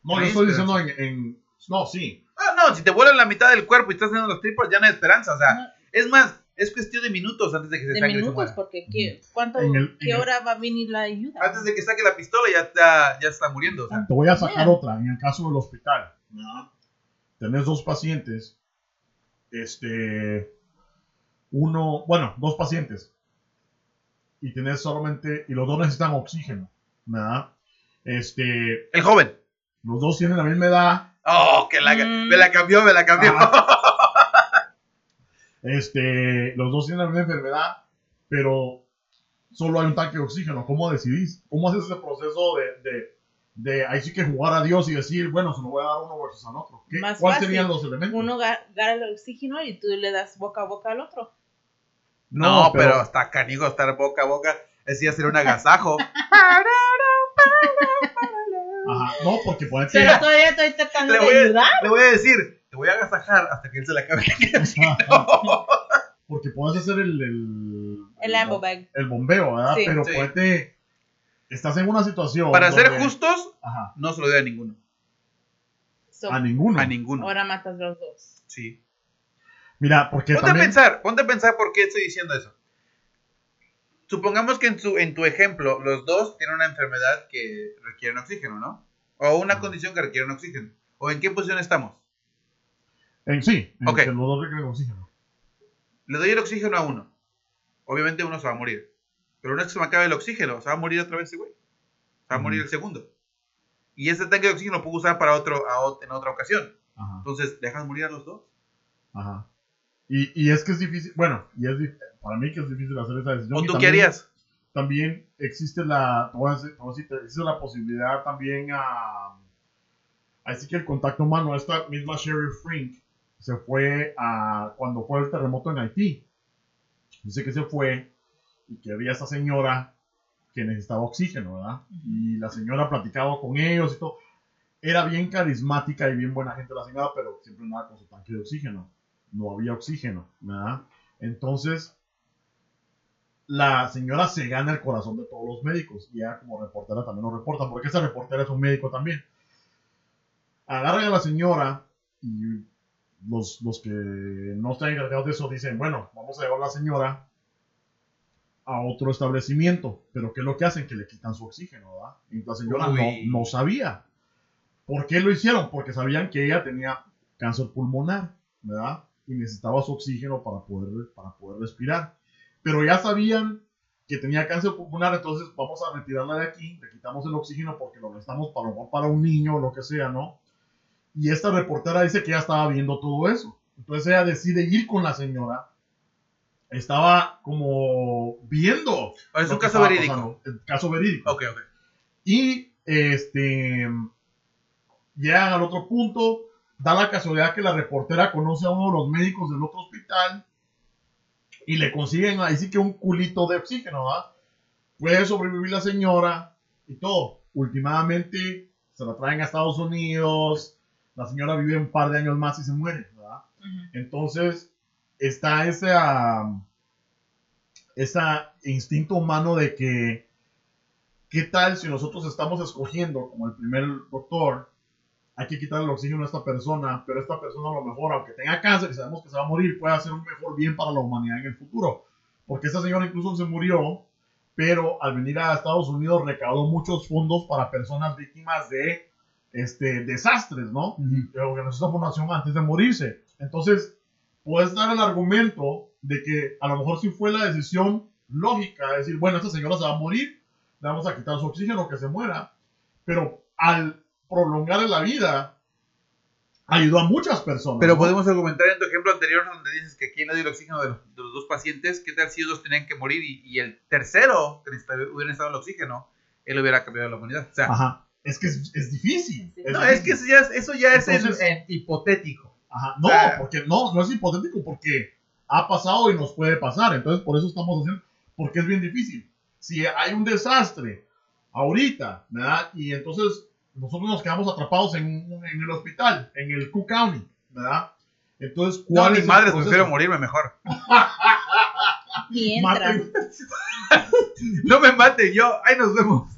No, Hay yo estoy esperanza. diciendo en, en- no, sí. Ah, no, si te vuelan la mitad del cuerpo y estás haciendo los tripas, ya no hay esperanza. O sea, No, es más, es cuestión de minutos antes de que se de se minutos, porque ¿qué, ¿cuánto, En el- ¿qué en el- hora va a venir la ayuda? Antes de que saque la pistola ya está, ya está muriendo. O sea, Te voy a sacar Bien. otra, en el caso del hospital. ¿no? Tenés dos pacientes, este, uno, bueno, dos pacientes, y tenés solamente, y los dos necesitan oxígeno, ¿verdad? Este, el joven. los dos tienen la misma edad, Oh, que la, Mm. me la cambió, me la cambió. Este, los dos tienen la misma enfermedad, pero solo hay un tanque de oxígeno. ¿Cómo decidís? ¿Cómo haces ese proceso de, de, de ahí sí que jugar a Dios y decir, bueno, se lo voy a dar a uno versus al otro? ¿Qué- Más ¿Cuáles serían los elementos? Uno ga- gana el oxígeno y tú le das boca a boca al otro. No, pero, está canijo estar boca a boca. Ese ya sería un agasajo. [laughs] Ajá, no, porque ponete. Pero todavía estoy tratando le, de voy a, ayudar. le voy a decir, te voy a agasajar hasta que él se le acabe. [laughs] porque puedes hacer el. El, El bag. el bombeo, ¿verdad? Sí. pero Sí. ponete. Estás en una situación. Para ser justos, Ajá, no se lo doy a ninguno. So, a ninguno. A ninguno. ahora matas los dos. Sí. Mira, porque Ponte a pensar, ponte a pensar por qué estoy diciendo eso. Supongamos que en, su, en tu ejemplo, los dos tienen una enfermedad que requieren oxígeno, ¿no? O una condición que requiere oxígeno. ¿O en qué posición estamos? En, sí, en Ok. que los dos requieren oxígeno. Le doy el oxígeno a uno. Obviamente uno se va a morir. Pero una vez que se me acabe el oxígeno, se va a morir otra vez ese güey. Se va a morir el segundo. Y ese tanque de oxígeno lo puedo usar para otro, a en otra ocasión. Ajá. Entonces, ¿dejas morir a los dos? Ajá. Y, y es que es difícil, bueno, y es para mí que es difícil hacer esa decisión. ¿O tú qué también- harías? También existe la, existe la posibilidad también a, así que el contacto humano, esta misma Sherry Frink se fue a, cuando fue el terremoto en Haití. Dice que se fue y que había esta señora que necesitaba oxígeno, ¿verdad? Y la señora platicaba con ellos y todo. Era bien carismática y bien buena gente la señora, pero siempre andaba con su tanque de oxígeno. No había oxígeno, ¿verdad? Entonces, la señora se gana el corazón de todos los médicos. Y ella como reportera también lo reporta, porque esa reportera es un médico también. Agarran a la señora y los, los que no están encargados de eso dicen, bueno, vamos a llevar a la señora a otro establecimiento. Pero ¿qué es lo que hacen? Que le quitan su oxígeno, ¿verdad? Y la señora no, no sabía. ¿Por qué lo hicieron? Porque sabían que ella tenía cáncer pulmonar, ¿verdad? Y necesitaba su oxígeno para poder, para poder respirar. Pero ya sabían que tenía cáncer pulmonar, entonces vamos a retirarla de aquí, le quitamos el oxígeno porque lo necesitamos para, para un niño o lo que sea, ¿no? Y esta reportera dice que ya estaba viendo todo eso. Entonces ella decide ir con la señora. Estaba como viendo. ¿O es un caso verídico? El caso verídico. Ok, ok. Y este llegan al otro punto. Da la casualidad que la reportera conoce a uno de los médicos del otro hospital y le consiguen ahí sí que un culito de oxígeno, ¿verdad? Puede sobrevivir la señora y todo. Últimamente se la traen a Estados Unidos. La señora vive un par de años más y se muere, ¿verdad? Ujú. Entonces, está ese, ah, ese instinto humano de que, ¿qué tal si nosotros estamos escogiendo como el primer doctor? Hay que quitar el oxígeno a esta persona, pero esta persona a lo mejor, aunque tenga cáncer y sabemos que se va a morir, puede hacer un mejor bien para la humanidad en el futuro. Porque esta señora incluso se murió, pero al venir a Estados Unidos recaudó muchos fondos para personas víctimas de este, desastres, ¿no? Y organizó esta fundación antes de morirse. Entonces, puedes dar el argumento de que a lo mejor sí fue la decisión lógica, de decir, bueno, esta señora se va a morir, le vamos a quitar su oxígeno, que se muera, pero al prolongar la vida, ayudó a muchas personas. Pero ¿no? podemos argumentar en tu ejemplo anterior donde dices que aquí no dio el oxígeno de los, de los dos pacientes. ¿Qué tal si ellos dos tenían que morir y, y el tercero que hubiera necesitado el oxígeno él hubiera cambiado la humanidad. O sea, Ajá. Es que es, es difícil. Sí. no, es que eso ya es, eso ya es en- Entonces- en hipotético. Ajá. No, O sea- porque no, no es hipotético, porque ha pasado y nos puede pasar. Entonces, por eso estamos haciendo, porque es bien difícil. Si hay un desastre ahorita, ¿verdad? Y entonces nosotros nos quedamos atrapados en, en el hospital, en el Cook County, ¿verdad? Entonces, No, ¿cuál mi es el madre, prefiero morirme mejor. [laughs] Mientras. Maten- [laughs] [laughs] No me maten, yo, ahí nos vemos.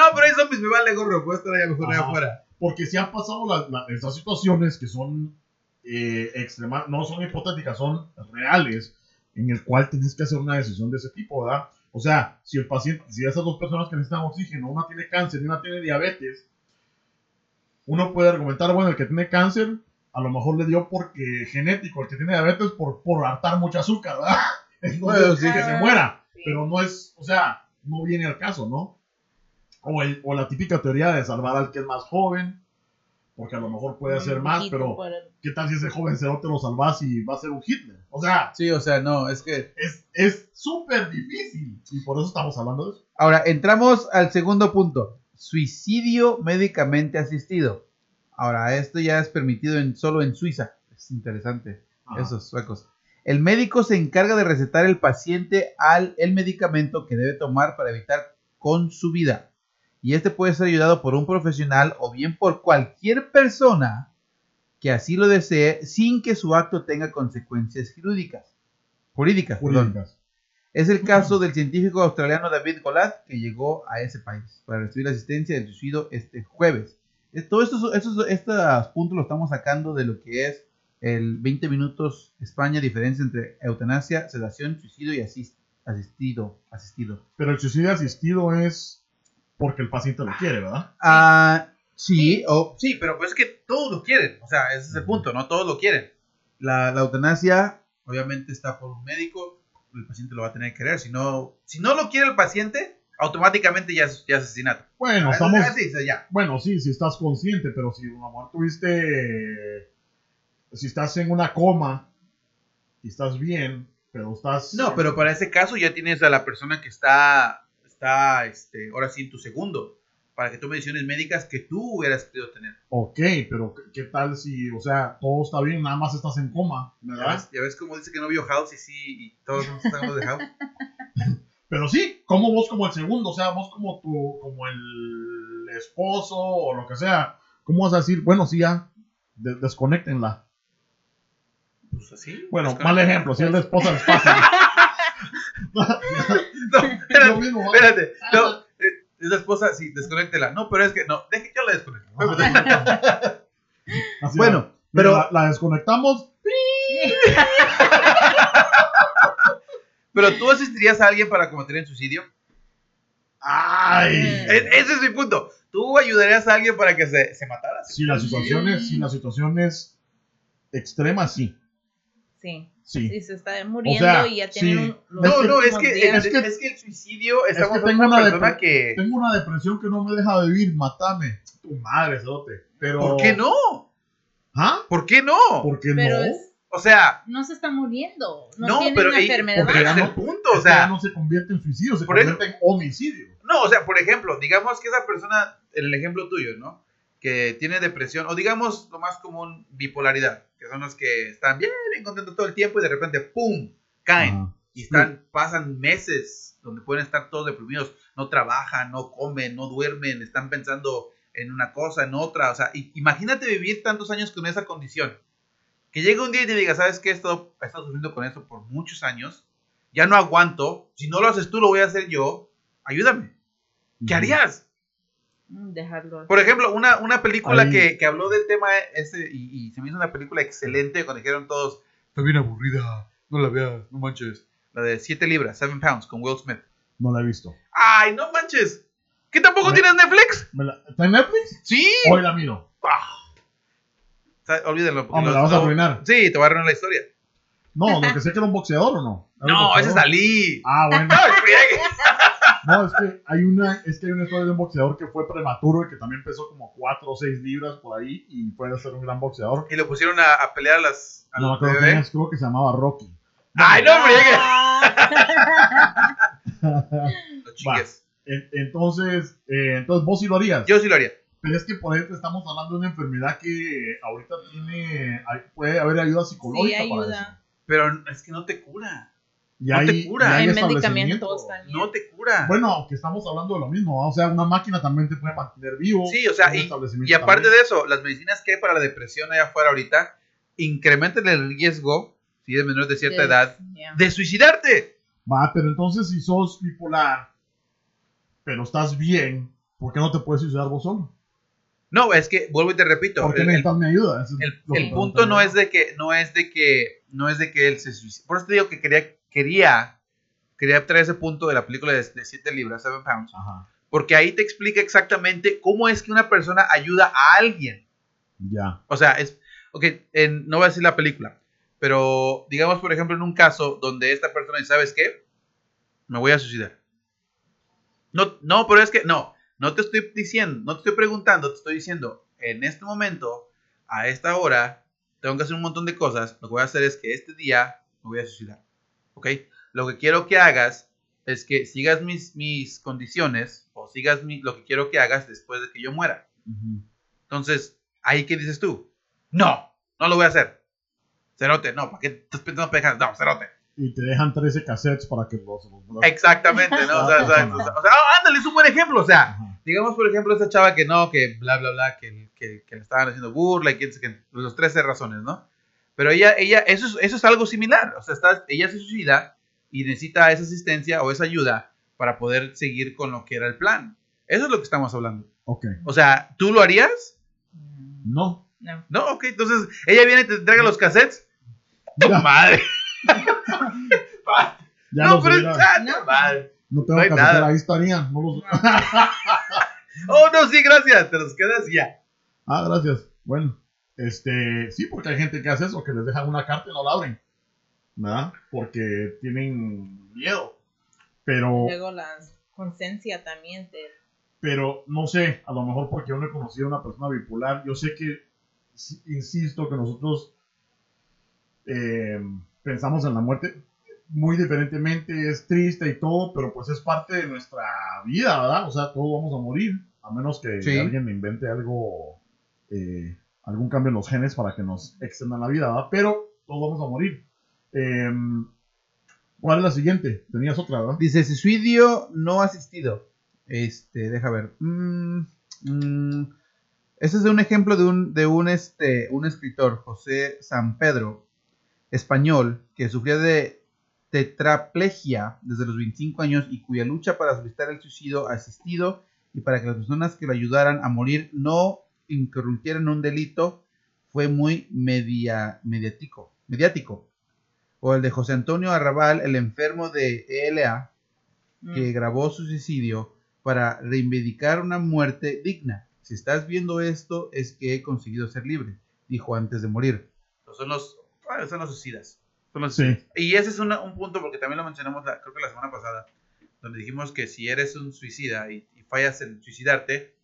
No, pero hay zombies, me vale gorro, puedo estar allá mejor allá afuera. Porque si han pasado la- la- esas situaciones que son eh, extrema, no son hipotéticas, son reales, en el cual tienes que hacer una decisión de ese tipo, ¿verdad? O sea, si el paciente, si esas dos personas que necesitan oxígeno, una tiene cáncer y una tiene diabetes, uno puede argumentar, bueno, el que tiene cáncer, a lo mejor le dio porque genético, el que tiene diabetes por, por hartar mucho azúcar, ¿verdad? [laughs] Entonces, Bueno, sí. que se muera. Sí. Pero no es, o sea, no viene al caso, ¿no? O, el- o la típica teoría de salvar al que es más joven, porque a lo mejor puede hacer Un más, pero el- ¿qué tal si ese joven cerote lo salvas y va a ser un Hitler? O sea, Sí, o sea, no, es que... es es súper difícil y por eso estamos hablando de eso. Ahora, entramos al segundo punto. Suicidio médicamente asistido. Ahora, esto ya es permitido en, solo en Suiza. Es interesante. Ajá. Esos suecos. El médico se encarga de recetar al paciente al el medicamento que debe tomar para evitar con su vida. Y este puede ser ayudado por un profesional o bien por cualquier persona que así lo desee sin que su acto tenga consecuencias jurídicas. Jurídicas. Jurídicas. Es el caso del científico australiano David Golat, que llegó a ese país para recibir asistencia del suicidio este jueves. Todos estos, estos, estos puntos los estamos sacando de lo que es el 20 minutos España, diferencia entre eutanasia, sedación, suicidio y asis- asistido. asistido. Pero el suicidio asistido es porque el paciente lo quiere, ¿verdad? Ah, sí, o, sí, pero pues es que todos lo quieren. O sea, ese es el punto, no todos lo quieren. La, la eutanasia, obviamente, está por un médico, el paciente lo va a tener que querer. Si no, si no lo quiere el paciente, automáticamente ya es, ya es asesinato. Bueno, Ah, estamos... ah, sí, sí, ya. Bueno, sí, si estás consciente, pero si a lo mejor tuviste... Si estás en una coma y estás bien, pero estás... No, pero para ese caso ya tienes a la persona que está, está este, ahora sí en tu segundo, para que tome decisiones médicas que tú hubieras podido tener. Ok, pero ¿qué- ¿qué tal si, o sea, todo está bien, nada más estás en coma, ¿Ya ¿verdad? ves, ya ves cómo dice que no vio House y sí, y todos nos estamos de House. [laughs] Pero sí, como vos como el segundo, o sea, vos como tu, como el esposo o lo que sea, ¿cómo vas a decir, bueno, sí, ya, de- desconéctenla? Pues así. Bueno, mal ejemplo, si es la esposa es fácil. [laughs] [laughs] No, espérate, lo mismo, ¿va? espérate. No, eh, es la esposa, sí, desconéctela. No, pero es que no, deje, yo la desconecto. [laughs] Así Bueno, va. Mira, pero- la, la desconectamos, Pero tú asistirías a alguien para cometer el suicidio. ¡ay! E- ese es mi punto. ¿Tú ayudarías a alguien para que se, se matara? Si la situación es, si la situación es extrema, sí, Sí. sí. Sí, se está muriendo sea, y ya tienen sí. un- No, no, es que, es, Es que- es que el suicidio, estamos que hablando tengo de una una persona que... Tengo una depresión que no me deja vivir, matame. Tu madre, cerote. Pero... ¿Por qué no? ¿Ah? ¿Por qué no? ¿Por qué Pero no? es- O sea, no se está muriendo. No, no, tiene pero una enfermedad. porque es ya el no- punto, o Es que ya sea, no se convierte en suicidio, se eso- convierte en homicidio. no, o sea, por ejemplo, digamos que esa persona, en el ejemplo tuyo, ¿no? Que tiene depresión, o digamos lo más común, bipolaridad, que son los que están bien, bien contentos todo el tiempo y de repente, ¡pum!, caen. Y están, pasan meses donde pueden estar todos deprimidos, no trabajan, no comen, no duermen, están pensando en una cosa, en otra. O sea, imagínate vivir tantos años con esa condición. Que llegue un día y te diga, ¿sabes qué? He estado, he estado sufriendo con esto por muchos años, ya no aguanto, si no lo haces tú, lo voy a hacer yo, ayúdame. ¿Qué harías? Mm, Dejarlo. Por ejemplo, una, una película que, que habló del tema ese y, y se me hizo una película excelente cuando dijeron todos, está bien aburrida, no la veas, no manches. La de 7 libras, 7 pounds, con Will Smith. No la he visto. Ay, no manches. ¿Qué tampoco Me- tienes Netflix? ¿Me la- ¿Está en Netflix? Sí. Hoy la miro. Ah. Olvídenlo. Oh, me la vas a arruinar. Sí, te va a arruinar la historia. No, lo que sé que era un boxeador o no. ¿Era un No, ese es boxeador? Ali. Ah, bueno. [laughs] No, es que hay una, es que hay una historia de un boxeador que fue prematuro y que también pesó como 4 o 6 libras por ahí y puede ser un gran boxeador. Y lo pusieron a, a pelear a las. A No me bebés. quién es, creo que se llamaba Rocky. Ay, no, friegue. Ah, No chingues. En- Entonces, eh, entonces vos sí lo harías. Yo sí lo haría. Pero es que por ejemplo estamos hablando de una enfermedad que ahorita tiene, puede haber ayuda Sí, psicológica para eso. ayuda. Pero es que no te cura. Y No te hay, cura. Hay establecimientos. medicamentos también. No te cura. Bueno, que estamos hablando de lo mismo, o sea, una máquina también te puede mantener vivo. Sí, o sea, y, aparte también. de eso, las medicinas que hay para la depresión allá afuera ahorita incrementan el riesgo, si eres menor de cierta Yes, edad, yeah. de suicidarte. Va, pero entonces si sos bipolar, pero estás bien, ¿por qué no te puedes suicidar vos solo? No, es que, vuelvo y te repito, ¿Por qué el, el- necesitas mi ayuda? Es el- el te punto no es de que, no es de que, no es de que él se suicide. Por eso te digo que quería, quería, quería traer ese punto de la película de 7 libras, 7 pounds, Ajá, porque ahí te explica exactamente cómo es que una persona ayuda a alguien. ya. O sea, es. Ok, en- no voy a decir la película. Pero digamos, por ejemplo, en un caso donde esta persona dice, ¿sabes qué? Me voy a suicidar. No, no, pero es que no. No te estoy diciendo, no te estoy preguntando, te estoy diciendo, en este momento, a esta hora, tengo que hacer un montón de cosas. Lo que voy a hacer es que este día me voy a suicidar. ¿Ok? Lo que quiero que hagas es que sigas mis, mis condiciones o sigas mi- lo que quiero que hagas después de que yo muera. Ujú. Entonces, ¿ahí qué dices tú? No, no lo voy a hacer. Cerote, no, ¿para qué estás pensando pendejadas? No, cerote. Y te dejan 13 cassettes para que los... Exactamente, ¿no? O sea, o sea, [laughs] o sea, o sea, ah, ándale, es un buen ejemplo. O sea, Ajá. digamos, por ejemplo, esta chava que no, que bla, bla, bla, que, que, que le estaban haciendo burla y que, que los 13 razones, ¿no? Pero ella, ella, eso es, eso es algo similar. O sea, está, ella se suicida y necesita esa asistencia o esa ayuda para poder seguir con lo que era el plan. Eso es lo que estamos hablando. Ok. O sea, ¿tú lo harías? Mm, No. No. No, ok, entonces ella viene y te entrega los cassettes. ¡Tu Ya. [laughs] madre! [laughs] Ya no, pero ah, tu No. madre. No tengo no hay casetera, nada. ahí estarían. No los... [laughs] Oh, no, sí, gracias. Te los quedas y ya. Ah, gracias. Bueno, este, sí, porque hay gente que hace eso, que les dejan una carta y no la abren, ¿verdad? Porque tienen miedo. Pero, Luego la conciencia también te... pero no sé, a lo mejor porque yo no he conocido a una persona bipolar, yo sé que, insisto, que nosotros eh, pensamos en la muerte muy diferentemente, es triste y todo, pero pues es parte de nuestra vida, ¿verdad? O sea, todos vamos a morir, a menos que Sí. alguien invente algo, eh, algún cambio en los genes para que nos extendan la vida, ¿verdad? Pero todos vamos a morir. Eh, ¿Cuál es la siguiente? Tenías otra, ¿verdad? Dice suicidio no asistido. Este, deja ver. Mm, mm, Este es un ejemplo de un, de un, este, un escritor, José San Pedro, español, que sufría de tetraplegia desde los 25 años y cuya lucha para solicitar el suicidio asistido y para que las personas que lo ayudaran a morir no interrumpieran un delito fue muy media, mediático, mediático. O el de José Antonio Arrabal, el enfermo de ELA, que Mm. grabó su suicidio para reivindicar una muerte digna. Si estás viendo esto, es que he conseguido ser libre, dijo antes de morir. Son los, ah, son los suicidas. Son los Sí. Y ese es una- un punto, porque también lo mencionamos, la- creo que la semana pasada, donde dijimos que si eres un suicida y, y fallas en suicidarte,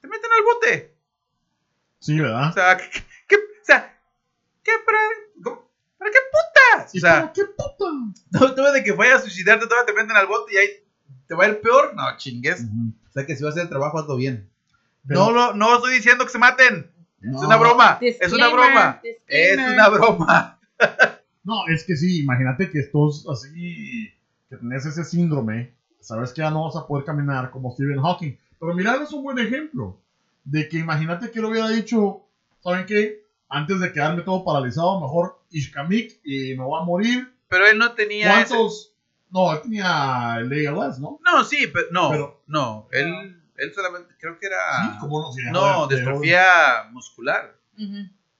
te meten al bote. Sí, ¿verdad? O sea, ¿qué, qué- o sea, ¿qué para, cómo- para qué putas? O ¿Y sea, para qué puta? [laughs] no, tú de que vayas a suicidarte, todavía te meten al bote y ahí te va a ir peor. No, chingues. O sea que si vas a hacer el trabajo, hazlo bien. Pero- No, lo, no estoy diciendo que se maten. No. Es una broma. Es una Disclaimer, broma. Es una broma. [laughs] No, es que sí, imagínate que estás así, que tenés ese síndrome, sabes que ya no vas a poder caminar como Stephen Hawking. Pero mira, es un buen ejemplo de que imagínate que lo hubiera dicho, ¿saben qué? Antes de quedarme todo paralizado, mejor Ishkamik y me voy a morir. Pero él no tenía ese- ¿Cuántos? No, él tenía el ALS, ¿no? No, sí, pero no. Pero- no, él, él solamente creo que era. Sí, ¿cómo no? Sí, no, a ver, distrofía muscular.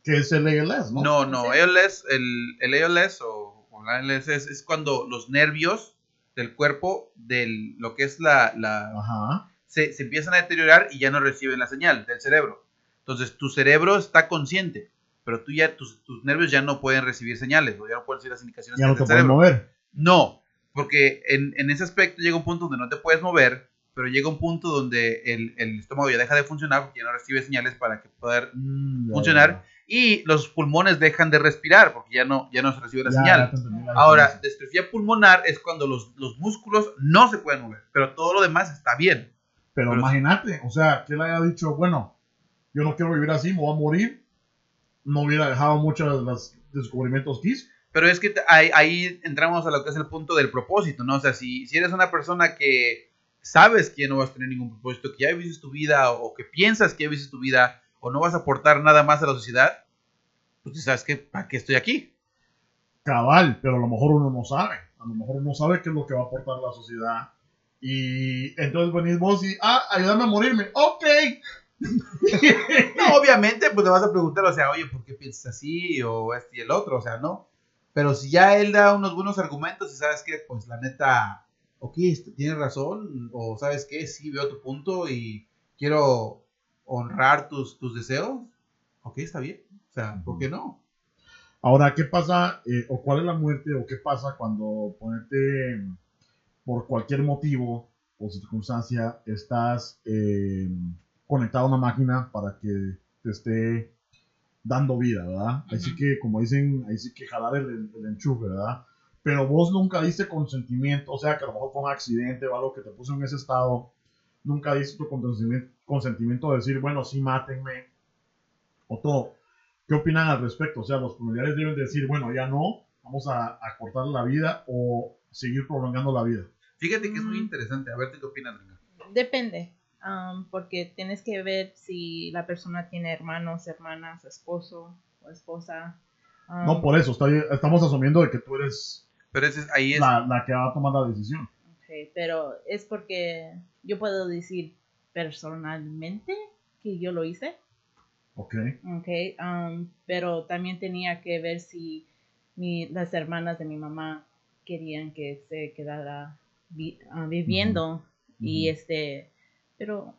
Que es el ALS, ¿no? No, no, Sí. ALS, el, el ALS o, o la ALS es, es cuando los nervios del cuerpo, de lo que es la, la Ajá. Se, se empiezan a deteriorar y ya no reciben la señal del cerebro. Entonces tu cerebro está consciente, pero tú ya, tus, tus nervios ya no pueden recibir señales, o ya no pueden recibir las indicaciones Ya no te mover. No, porque en, en ese aspecto llega un punto donde no te puedes mover, pero llega un punto donde el, el estómago ya deja de funcionar porque ya no recibe señales para que poder Mm, ya, Funcionar. ya. y los pulmones dejan de respirar porque ya no, ya no se recibe la Ya, señal. ya la Ahora, distrofia pulmonar es cuando los, los músculos no se pueden mover, pero todo lo demás está bien. Pero, pero- imagínate, o sea, que él haya dicho, bueno, yo no quiero vivir así, me voy a morir. No hubiera dejado muchos de los descubrimientos. Pero es que ahí entramos a lo que es el punto del propósito, ¿no? O sea, si, si eres una persona que sabes que no vas a tener ningún propósito, que ya viviste tu vida o que piensas que ya viviste tu vida o no vas a aportar nada más a la sociedad, pues sabes que, ¿para qué estoy aquí? cabal, pero a lo mejor uno no sabe. A lo mejor uno sabe qué es lo que va a aportar la sociedad. Y entonces venís vos y, ah, ayúdame a morirme. Ok. [laughs] No, obviamente, pues te vas a preguntar, o sea, oye, ¿por qué piensas así? O este y el otro, o sea, no. Pero si ya él da unos buenos argumentos y sabes que, pues la neta, ok, este, tienes razón, o sabes que, sí veo tu punto y quiero honrar tus, tus deseos, ok, está bien. O sea, ¿por qué no? Ahora, ¿qué pasa? eh, o cuál es la muerte? ¿O qué pasa cuando ponerte por cualquier motivo o circunstancia estás eh, conectado a una máquina para que te esté dando vida, ¿verdad? Así Ujú. que, como dicen, ahí sí que jalar el, el enchufe, ¿verdad? Pero vos nunca diste consentimiento, o sea, que a lo mejor fue un accidente o algo que te puso en ese estado, nunca diste tu consentimiento, consentimiento de decir, bueno, sí, mátenme, o todo. ¿Qué opinan al respecto? O sea, los familiares deben decir, bueno, ya no, vamos a, a cortar la vida o seguir prolongando la vida. Fíjate que es muy Mm. interesante. A ver, ¿tú qué opinas, Reina? Depende, um, porque tienes que ver si la persona tiene hermanos, hermanas, esposo o esposa. um, No por eso, está estamos asumiendo de que tú eres Pero ese es, ahí es... la, la que va a tomar la decisión. ok, pero es porque yo puedo decir personalmente que yo lo hice, Ok. ok, um, pero también tenía que ver si mi- las hermanas de mi mamá querían que se quedara vi- ah, viviendo y este, pero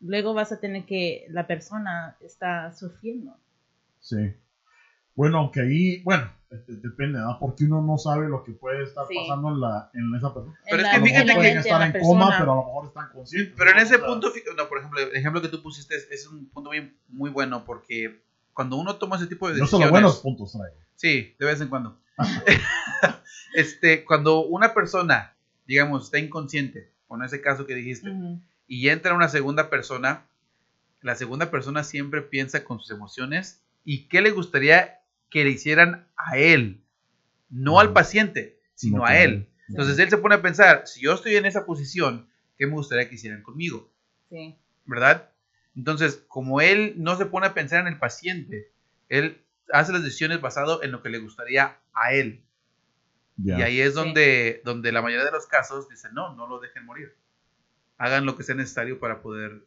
luego vas a tener que la persona está sufriendo. Sí. Bueno, aunque ahí, bueno, eh, depende. Porque uno no sabe lo que puede estar Sí. pasando en, la, en esa persona. Pero es A que fíjate de estar en persona. coma, pero a lo mejor están conscientes. Pero en ¿no? ese O sea, punto, no, por ejemplo, el ejemplo que tú pusiste es, es un punto bien, muy bueno porque cuando uno toma ese tipo de decisiones... solo buenos puntos traigo. Sí, de vez en cuando. [laughs] este, cuando una persona, digamos, está inconsciente, con ese caso que dijiste, Ujú. y entra una segunda persona, la segunda persona siempre piensa con sus emociones y qué le gustaría que le hicieran a él, no al Ujú. paciente, sino No a él. Entonces él se pone a pensar, si yo estoy en esa posición, ¿qué me gustaría que hicieran conmigo? Sí. ¿verdad? Entonces, como él no se pone a pensar en el paciente, él hace las decisiones basado en lo que le gustaría a él. Ya. Y ahí es Sí. donde, donde la mayoría de los casos dicen, no, no lo dejen morir. Hagan lo que sea necesario para poder,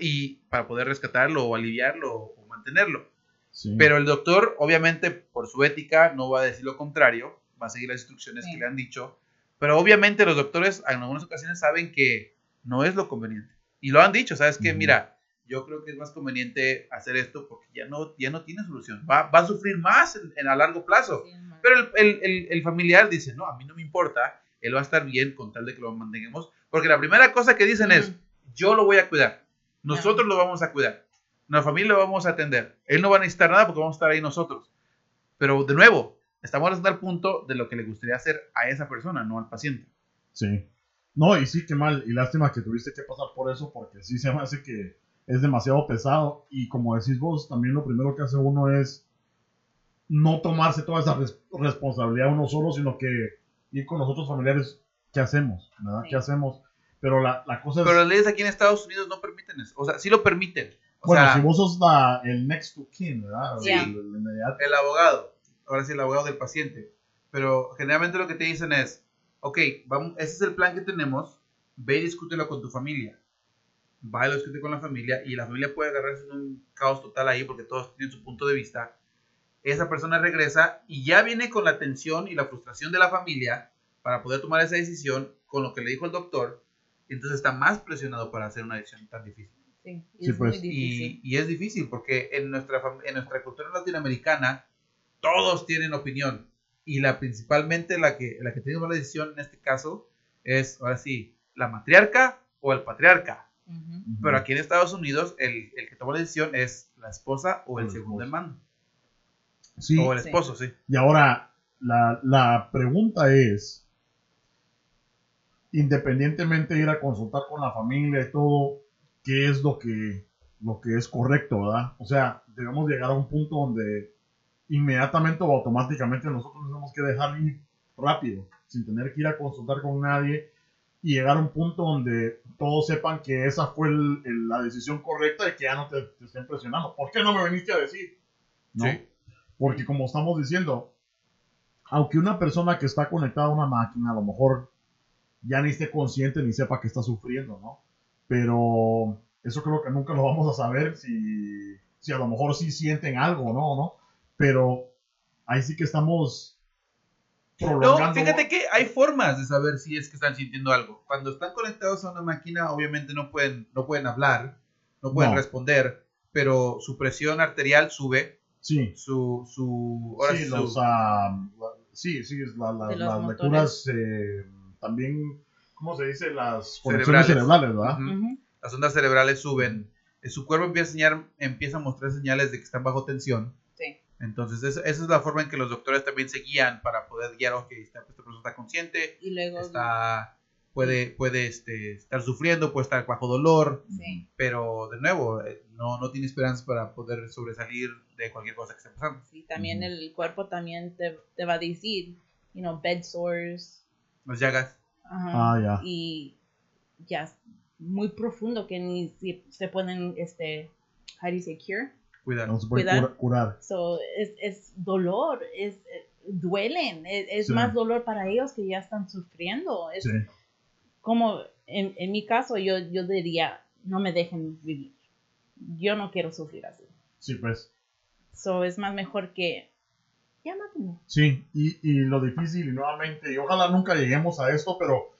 y para poder rescatarlo o aliviarlo o mantenerlo. Sí. Pero el doctor, obviamente, por su ética, no va a decir lo contrario, va a seguir las instrucciones Sí. que le han dicho. Pero obviamente los doctores en algunas ocasiones saben que no es lo conveniente. Y lo han dicho, ¿sabes qué? Mira, yo creo que es más conveniente hacer esto porque ya no, ya no tiene solución. Va, va a sufrir más en, en a largo plazo. Sí, Pero el, el- el- el familiar dice, no, a mí no me importa, él va a estar bien con tal de que lo mantengamos. Porque la primera cosa que dicen es, yo lo voy a cuidar. Nosotros lo vamos a cuidar. Nuestra familia lo vamos a atender. Él no va a necesitar nada porque vamos a estar ahí nosotros. Pero de nuevo, estamos haciendo al punto de lo que le gustaría hacer a esa persona, no al paciente. Sí. No, y sí, qué mal. Y lástima que tuviste que pasar por eso, porque sí se me hace que es demasiado pesado. Y como decís vos, también lo primero que hace uno es no tomarse toda esa res- responsabilidad uno solo, sino que ir con los otros familiares, ¿qué hacemos? ¿Verdad? Sí. ¿Qué hacemos? Pero la, la cosa es, Pero las leyes aquí en Estados Unidos no permiten eso. O sea, sí lo permiten. O bueno, sea, si vos sos la, el next to kin, ¿verdad? Sí. El- el abogado, ahora sí el abogado del paciente, pero generalmente lo que te dicen es, ok, vamos, ese es el plan que tenemos, ve y discútelo con tu familia. Va y lo discute con la familia y la familia puede agarrarse en un caos total ahí porque todos tienen su punto de vista. Esa persona regresa y ya viene con la tensión y la frustración de la familia para poder tomar esa decisión con lo que le dijo el doctor. Entonces está más presionado para hacer una decisión tan difícil. Sí, Sí, es pues. muy difícil. Y, y es difícil porque en nuestra, en nuestra cultura latinoamericana todos tienen opinión. Y la principalmente la que, la que tiene la decisión en este caso es, ahora sí, la matriarca o el patriarca. Pero aquí en Estados Unidos, el, el que toma la decisión es la esposa o el segundo en mando. Sí, O el Sí. esposo, sí. y ahora la, la pregunta es, independientemente de ir a consultar con la familia y todo, ¿qué es lo que, lo que es correcto, verdad? O sea, debemos llegar a un punto donde inmediatamente o automáticamente nosotros tenemos que dejar ir rápido, sin tener que ir a consultar con nadie y llegar a un punto donde todos sepan que esa fue el- el- la decisión correcta y que ya no te, te estén presionando. ¿Por qué no me viniste a decir? ¿No? Sí. Porque como estamos diciendo, aunque una persona que está conectada a una máquina a lo mejor ya ni esté consciente ni sepa que está sufriendo, ¿no? Pero eso creo que nunca lo vamos a saber si, si a lo mejor sí sienten algo, ¿no? ¿no? Pero ahí sí que estamos No, prolongando. fíjate que hay formas de saber si es que están sintiendo algo. Cuando están conectados a una máquina, obviamente no pueden, no pueden hablar, no pueden No. responder, pero su presión arterial sube, Sí, su, su, ahora sí, sí, los, la- sí, sí, es la- la- las motores. lecturas eh, también, ¿cómo se dice? Las conexiones Cerebrales. cerebrales, ¿verdad? Las ondas cerebrales suben, eh, su cuerpo empieza a, enseñar, empieza a mostrar señales de que están bajo tensión. Sí. Entonces, esa, esa es la forma en que los doctores también se guían para poder guiar, ok, esta, esta persona está consciente, Y luego, está, puede, puede este, estar sufriendo, puede estar bajo dolor, sí, pero de nuevo, eh, no, no tiene esperanza para poder sobresalir de cualquier cosa que esté pasando. sí, también Ujú. el cuerpo también te, te va a decir, you know, bed sores, Las llagas. ajá, Ah, ya. y ya es muy profundo que ni si se pueden, este, how do you say, cure? Cuidado. No se puede Cuidar. cura- curar. So, es, es dolor, es, eh, duelen, es, es Sí. más dolor para ellos que ya están sufriendo. Es Sí. Como, en, en mi caso, yo, yo diría, no me dejen vivir. Yo no quiero sufrir así. Sí, pues. So, es más mejor que, ya mátenme. Sí, y, y lo difícil, y nuevamente, y ojalá nunca lleguemos a esto, pero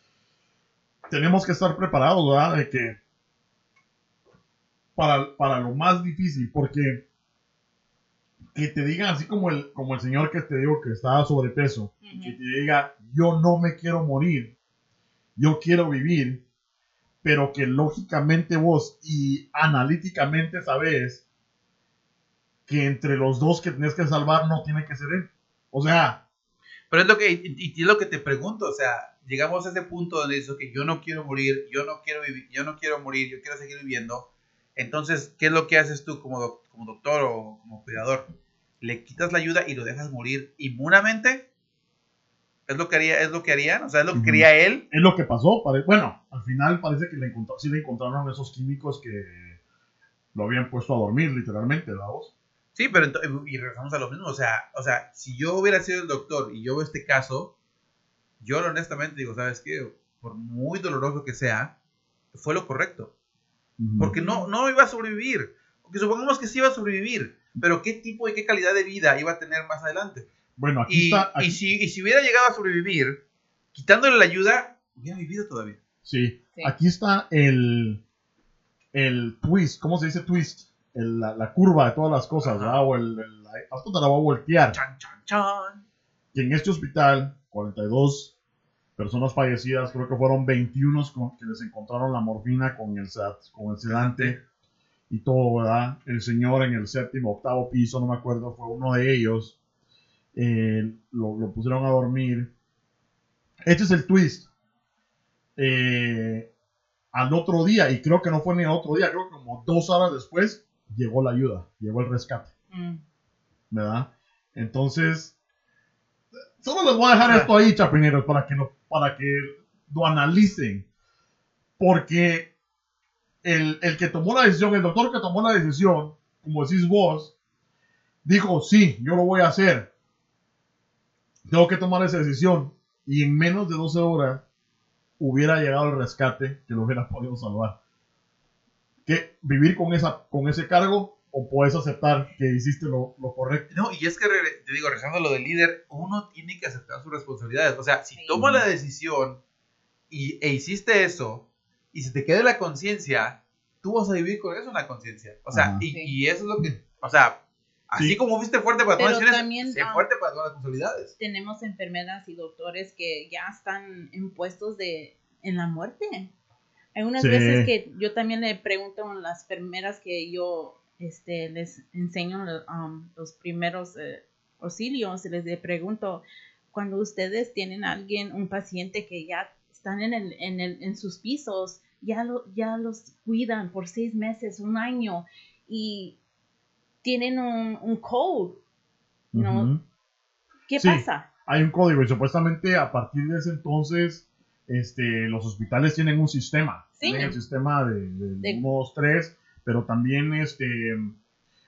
tenemos que estar preparados, ¿verdad? De que para, para lo más difícil, porque que te digan así como el, como el señor que te digo que estaba sobrepeso, que te diga, yo no me quiero morir, yo quiero vivir, pero que lógicamente vos y analíticamente sabes que entre los dos que tenés que salvar no tiene que ser él. O sea, Pero es lo que, y, es lo que te pregunto, o sea, llegamos a ese punto donde dices que yo no quiero morir, yo no quiero vivir, yo no quiero morir, yo quiero seguir viviendo. Entonces, ¿qué es lo que haces tú como, como doctor o como cuidador? ¿Le quitas la ayuda y lo dejas morir inmunamente? ¿Es lo que haría, es lo que harían? O sea, es lo que quería él. es lo que pasó. pare- Bueno, al final parece que le encontró, sí le encontraron esos químicos que lo habían puesto a dormir, literalmente, ¿verdad vos? Sí, pero y regresamos a lo mismo. O sea, o sea, si yo hubiera sido el doctor y yo veo este caso, yo honestamente digo, ¿sabes qué? Por muy doloroso que sea, fue lo correcto. Porque no, no iba a sobrevivir. Porque supongamos que sí iba a sobrevivir. Pero ¿qué tipo y qué calidad de vida iba a tener más adelante? Bueno, aquí Y, está. y aquí- si, y si hubiera llegado a sobrevivir, quitándole la ayuda, hubiera vivido todavía. Sí, Sí. aquí está el, el twist, ¿cómo se dice twist? El- la, la curva de todas las cosas, Ajá. ¿verdad? O el, el- hasta te la voy a voltear. Chan, chan, chan. Que en este hospital, 42 personas fallecidas, creo que fueron 21 con- que les encontraron la morfina con el, con el sedante y todo, ¿verdad? El señor en el séptimo, octavo piso, no me acuerdo, fue uno de ellos. Eh, lo, lo pusieron a dormir. Este es el twist. Eh, al otro día, y creo que no fue ni al otro día, creo que como dos horas después, llegó la ayuda, llegó el rescate, Mm. ¿verdad? Entonces, solo les voy a dejar esto ahí, chapineros, para que lo, para que lo analicen. Porque el, el que tomó la decisión, el doctor que tomó la decisión, como decís vos, dijo, sí, yo lo voy a hacer. Tengo que tomar esa decisión. Y en menos de 12 horas hubiera llegado el rescate que lo hubiera [laughs] podido salvar. ¿Qué? ¿Vivir con, esa, con ese cargo o puedes aceptar que hiciste lo, lo correcto? No, y es que, te digo, regresando a lo del líder, uno tiene que aceptar sus responsabilidades. O sea, si Sí. toma la decisión y, e hiciste eso, y se te queda la conciencia, tú vas a vivir con eso en la conciencia. O sea, y, Sí. y eso es lo que, o sea, así Sí. como fuiste fuerte para Pero también, sé ah, fuerte para tomar responsabilidades. Tenemos enfermeras y doctores que ya están en puestos de, en la muerte. Hay unas Sí. veces que yo también le pregunto a las enfermeras que yo este, les enseño um, los primeros eh, auxilios, les le pregunto, cuando ustedes tienen a alguien, un paciente que ya están en, el, en, el, en sus pisos, ya, lo, ya los cuidan por seis meses, un año, y tienen un, un code, ¿no? ¿Qué Sí. pasa? Hay un código y supuestamente a partir de ese entonces este, los hospitales tienen un sistema. Sí. Tienen el sistema de, de, De- 1, 2, 3, pero también este,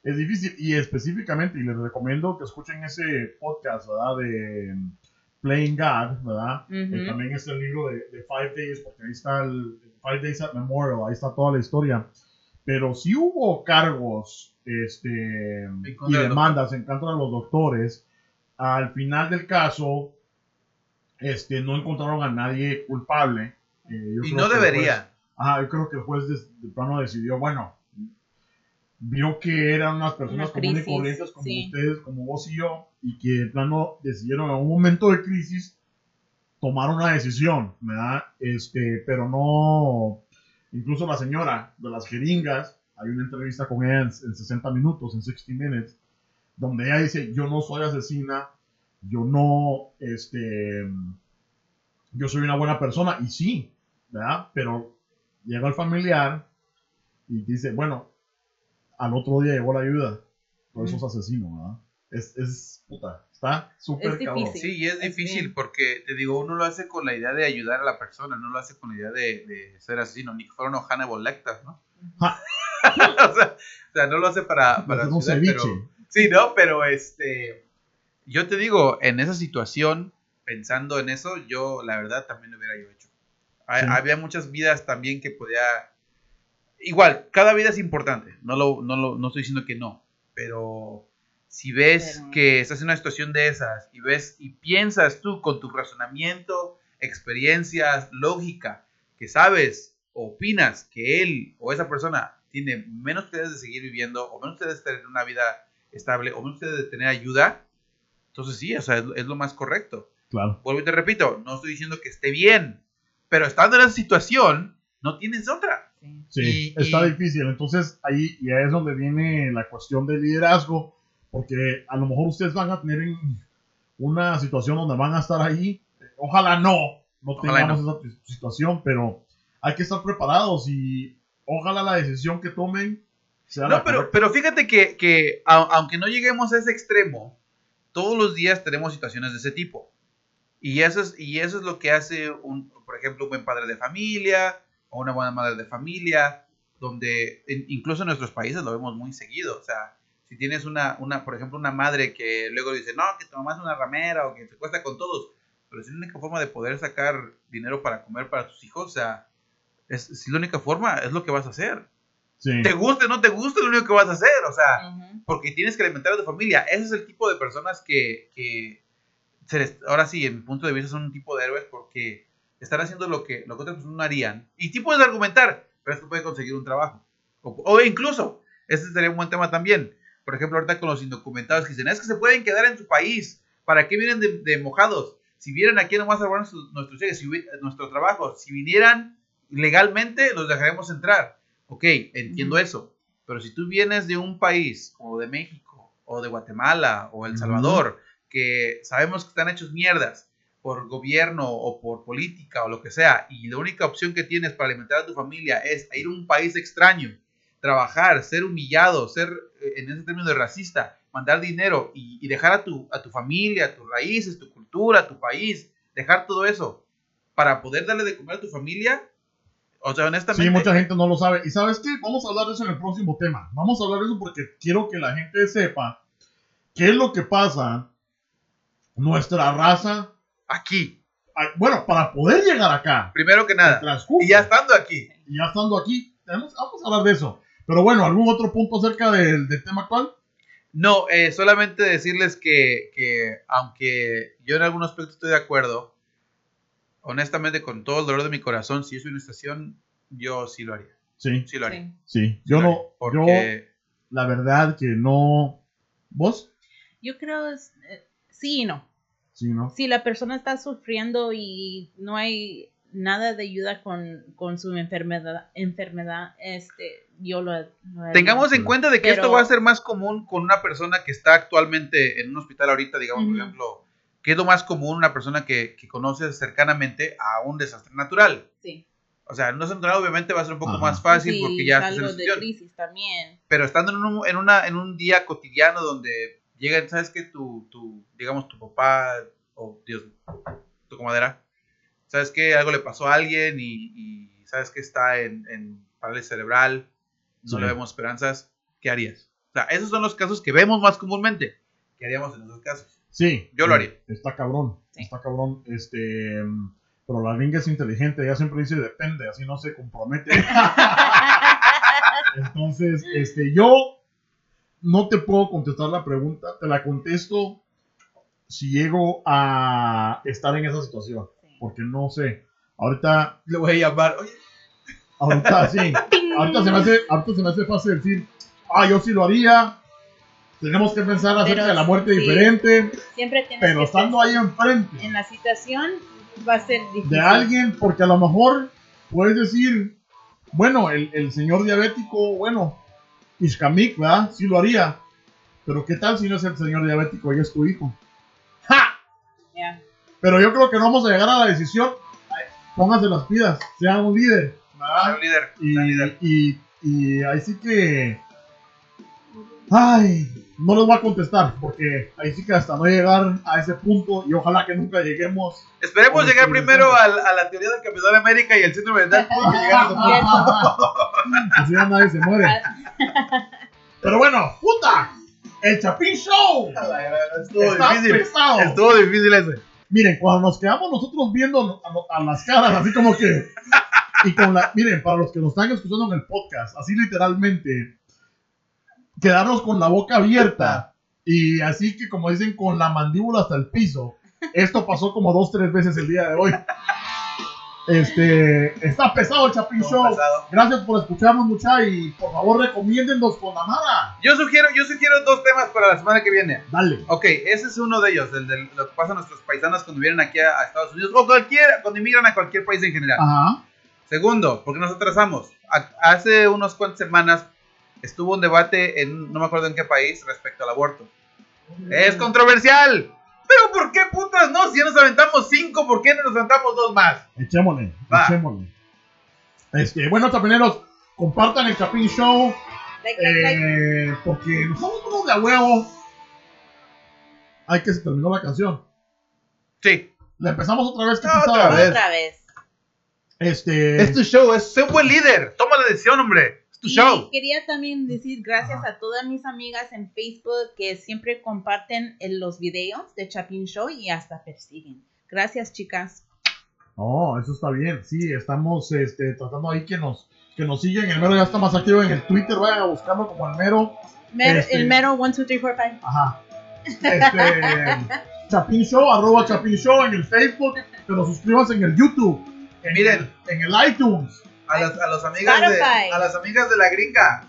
es difícil y específicamente, y les recomiendo que escuchen ese podcast, ¿verdad? De um, Playing God, ¿verdad? Eh, también es el libro de, de Five Days, porque ahí está el Five Days at Memorial, ahí está toda la historia. Pero sí hubo cargos este, y demandas en contra de los doctores. Al final del caso, este, no encontraron a nadie culpable. Eh, yo Y creo no debería. juez- ajá, yo creo que el juez de, de plano decidió, bueno, vio que eran unas personas Una comunes y corrientes como sí. ustedes, como vos y yo, y que de plano decidieron en un momento de crisis tomar una decisión, ¿verdad? Este, pero no, incluso la señora de las jeringas, hay una entrevista con ella en, en 60 minutos, en 60 minutes, donde ella dice, yo no soy asesina, yo no, este, yo soy una buena persona, y sí, ¿verdad? Pero llega el familiar y dice, bueno, al otro día llegó la ayuda, por eso es asesino, ¿verdad? Es, es, puta, está súper cabrón. Sí, y es difícil porque, te digo, uno lo hace con la idea de ayudar a la persona, no lo hace con la idea de, de ser asesino, ni que fuera unos Hannibal Lecter, ¿no? [laughs] O, sea, o sea, no lo hace para, para un ayudar, pero... Sí, ¿no? Pero, este... Yo te digo, en esa situación, pensando en eso, yo, la verdad, también lo hubiera yo hecho. Sí. Había muchas vidas también que podía... Igual, cada vida es importante, no, lo, no, lo, no estoy diciendo que no, pero si ves Pero- que estás en una situación de esas y ves y piensas tú con tu razonamiento, experiencias, lógica, que sabes o opinas que él o esa persona tiene menos ustedes de seguir viviendo o menos ustedes de tener una vida estable o menos ustedes de tener ayuda, entonces sí, o sea, es, es lo más correcto. Claro. Vuelvo y te repito, no estoy diciendo que esté bien, pero estando en esa situación, no tienes otra. Sí. Y- está y- difícil. Entonces ahí y ahí es donde viene la cuestión del liderazgo, porque a lo mejor ustedes van a tener en una situación donde van a estar ahí. Ojalá no, no Ojalá tengamos esa situación, pero hay que estar preparados y ojalá la decisión que tomen sea la No, pero, correcta. pero fíjate que, que a- aunque no lleguemos a ese extremo, todos los días tenemos situaciones de ese tipo. Y eso es, y eso es lo que hace, un, por ejemplo, un buen padre de familia o una buena madre de familia, donde en- incluso en nuestros países lo vemos muy seguido. O sea, si tienes una, una, por ejemplo, una madre que luego dice, no, que tu mamá es una ramera o que te cuesta con todos, pero si es la única forma de poder sacar dinero para comer para tus hijos, o sea, es, si es la única forma, es lo que vas a hacer. Sí, Te guste o no te guste, es lo único que vas a hacer, o sea, porque tienes que alimentar a tu familia. Ese es el tipo de personas que, que se les- ahora sí, en mi punto de vista, son un tipo de héroes porque están haciendo lo que, lo que otras personas no harían. Y sí puedes argumentar, pero es que puede conseguir un trabajo. O, o incluso, ese sería un buen tema también. Por ejemplo, ahorita con los indocumentados que dicen, es que se pueden quedar en su país. ¿Para qué vienen de, de mojados? Si vienen aquí nomás a robar nuestros, nuestros cheques, si nuestro trabajo, si vinieran legalmente, los dejaremos entrar. Ok, entiendo eso. Pero si tú vienes de un país, o de México, o de Guatemala, o El. Salvador, que sabemos que están hechos mierdas por gobierno o por política o lo que sea, y la única opción que tienes para alimentar a tu familia es ir a un país extraño, trabajar, ser humillado, ser, eh, en ese término de racista, mandar dinero y, y dejar a tu, a tu familia, tus raíces, tu cultura, tu país, dejar todo eso para poder darle de comer a tu familia, o sea, honestamente... Sí, mucha gente no lo sabe. ¿Y sabes qué? Vamos a hablar de eso en el próximo tema. Vamos a hablar de eso porque quiero que la gente sepa qué es lo que pasa nuestra raza. Aquí, Bueno, para poder llegar acá, primero que nada. Y ya estando aquí. y ya estando aquí, tenemos- vamos a hablar de eso. Pero bueno, ¿algún otro punto acerca del, del tema actual? No, eh, solamente decirles que, que aunque yo en algún aspecto estoy de acuerdo, honestamente con todo el dolor de mi corazón, si soy una estación, yo sí lo haría. Sí, Sí lo haría. Sí. sí. Yo no, yo, Porque la verdad que no. ¿Vos? Yo creo es, eh, sí y no. Sí, ¿no? Si la persona está sufriendo y no hay nada de ayuda con, con su enfermedad, enfermedad, este, yo lo, lo. Tengamos en cuenta de que esto va a ser más común con una persona que está actualmente en un hospital ahorita, digamos, por ejemplo, que es lo más común una persona que, que conoce cercanamente a un desastre natural. Sí. O sea, no es natural, obviamente va a ser un poco Ajá. más fácil Sí, porque ya estás en de crisis también. Pero estando en un, en, una, en un día cotidiano donde llega, ¿sabes qué? Tu, tu, digamos, tu papá, o Dios, tu comadera, ¿sabes qué? Algo le pasó a alguien y, y ¿sabes que Está en, en parálisis cerebral, no Sí. le vemos esperanzas, ¿qué harías? O sea, esos son los casos que vemos más comúnmente. ¿Qué haríamos en esos casos? Sí. Yo lo haría. Está cabrón. Está cabrón. Este. Pero la gringa es inteligente. Ella siempre dice depende, así no se compromete. [laughs] Entonces, este, yo no te puedo contestar la pregunta. Te la contesto si llego a estar en esa situación. Porque no sé. Ahorita, Le voy a llamar, oye, ahorita sí. [laughs] Ahorita se me hace, ahorita se me hace fácil decir, ah, yo sí lo haría. Tenemos que pensar acerca Pero de la muerte sí. diferente. Siempre tienes Pero que estando ahí enfrente. en la situación va a ser difícil. de alguien, porque a lo mejor puedes decir, bueno, el, el señor diabético, bueno, Ishkamik, ¿verdad? Sí lo haría. Pero ¿qué tal si no es el señor diabético y es tu hijo? Pero yo creo que no vamos a llegar a la decisión. Pónganse las pilas, sean un líder, ¿verdad? un líder, Y, soy un líder. y, y ahí sí que. Ay, no les voy a contestar, porque ahí sí que hasta no llegar a ese punto, y ojalá que nunca lleguemos. Esperemos llegar primero al- a, la teoría del Capitán América y el síndrome de a [laughs] punto. Así ya nadie se muere. Pero bueno, puta, el Chapín Show Estuvo está difícil. pesado. Estuvo difícil ese. Miren, cuando nos quedamos nosotros viendo a, las caras, así como que. Y con la. Miren, para los que nos están escuchando en el podcast, así literalmente. Quedarnos con la boca abierta. Y así que, como dicen, con la mandíbula hasta el piso. Esto pasó como dos, tres veces el día de hoy. Este. Está pesado el Estuvo Show. pesado. Gracias por escucharnos, mucha. Y por favor, recomiéndennos con la Mara. Yo sugiero, yo sugiero dos temas para la semana que viene. Dale. Ok, ese es uno de ellos, el de lo que pasa a nuestros paisanos cuando vienen aquí a, a Estados Unidos o cualquiera, cuando emigran a cualquier país en general. Ajá. Segundo, porque nos atrasamos. A- hace unos cuantas semanas estuvo un debate en, no me acuerdo en qué país, respecto al aborto. Es controversial. Pero ¿por qué putas no? Si ya nos aventamos cinco, ¿por qué no nos aventamos dos más? Echémosle, Va. echémosle. Este, bueno, tapeneros, compartan el Chapín Show. Like, like, like. eh, porque nos vamos unos de a huevo. Ay, que se terminó la canción. Sí. La empezamos otra vez, No, pisada. otra vez. Otra vez. Este. Es tu show, es sé un buen líder. Toma la decisión, hombre. Y quería también decir gracias a todas mis amigas en Facebook que siempre comparten en los videos de Chapin Show y hasta persiguen. Gracias, chicas. Oh, eso está bien. Sí, estamos este, tratando ahí que nos, que nos sigan. El mero ya está más activo en el Twitter. Vayan a buscarlo como el mero. Mer- Este- El mero 1, 2, 3, 4, 5. Ajá. Este. [laughs] Chapín Show, arroba Chapín Show en el Facebook. Pero suscríbanse en el YouTube. En Miren. en el iTunes. A las, a las amigas de, a las amigas de la gringa.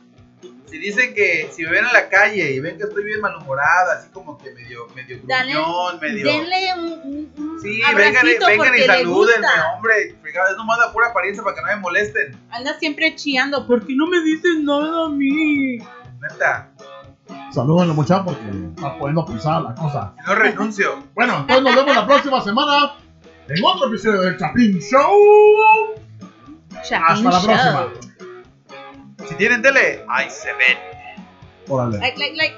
Si dicen que si me ven en la calle y ven que estoy bien malhumorada, así como que medio, medio gruñón, medio. Denle un, Sí, vengan, vengan y salúdenme, hombre. Es nomás la pura apariencia para que no me molesten. Anda siempre chillando. ¿Por qué no me dices nada a mí? Neta. Salúdenlo muchachos porque está poniendo pisada la cosa. No renuncio. Bueno, entonces nos vemos la próxima semana en otro episodio del Chapín Show. Hasta la próxima. Si tienen tele, ahí se ven. Órale. Like, like, like.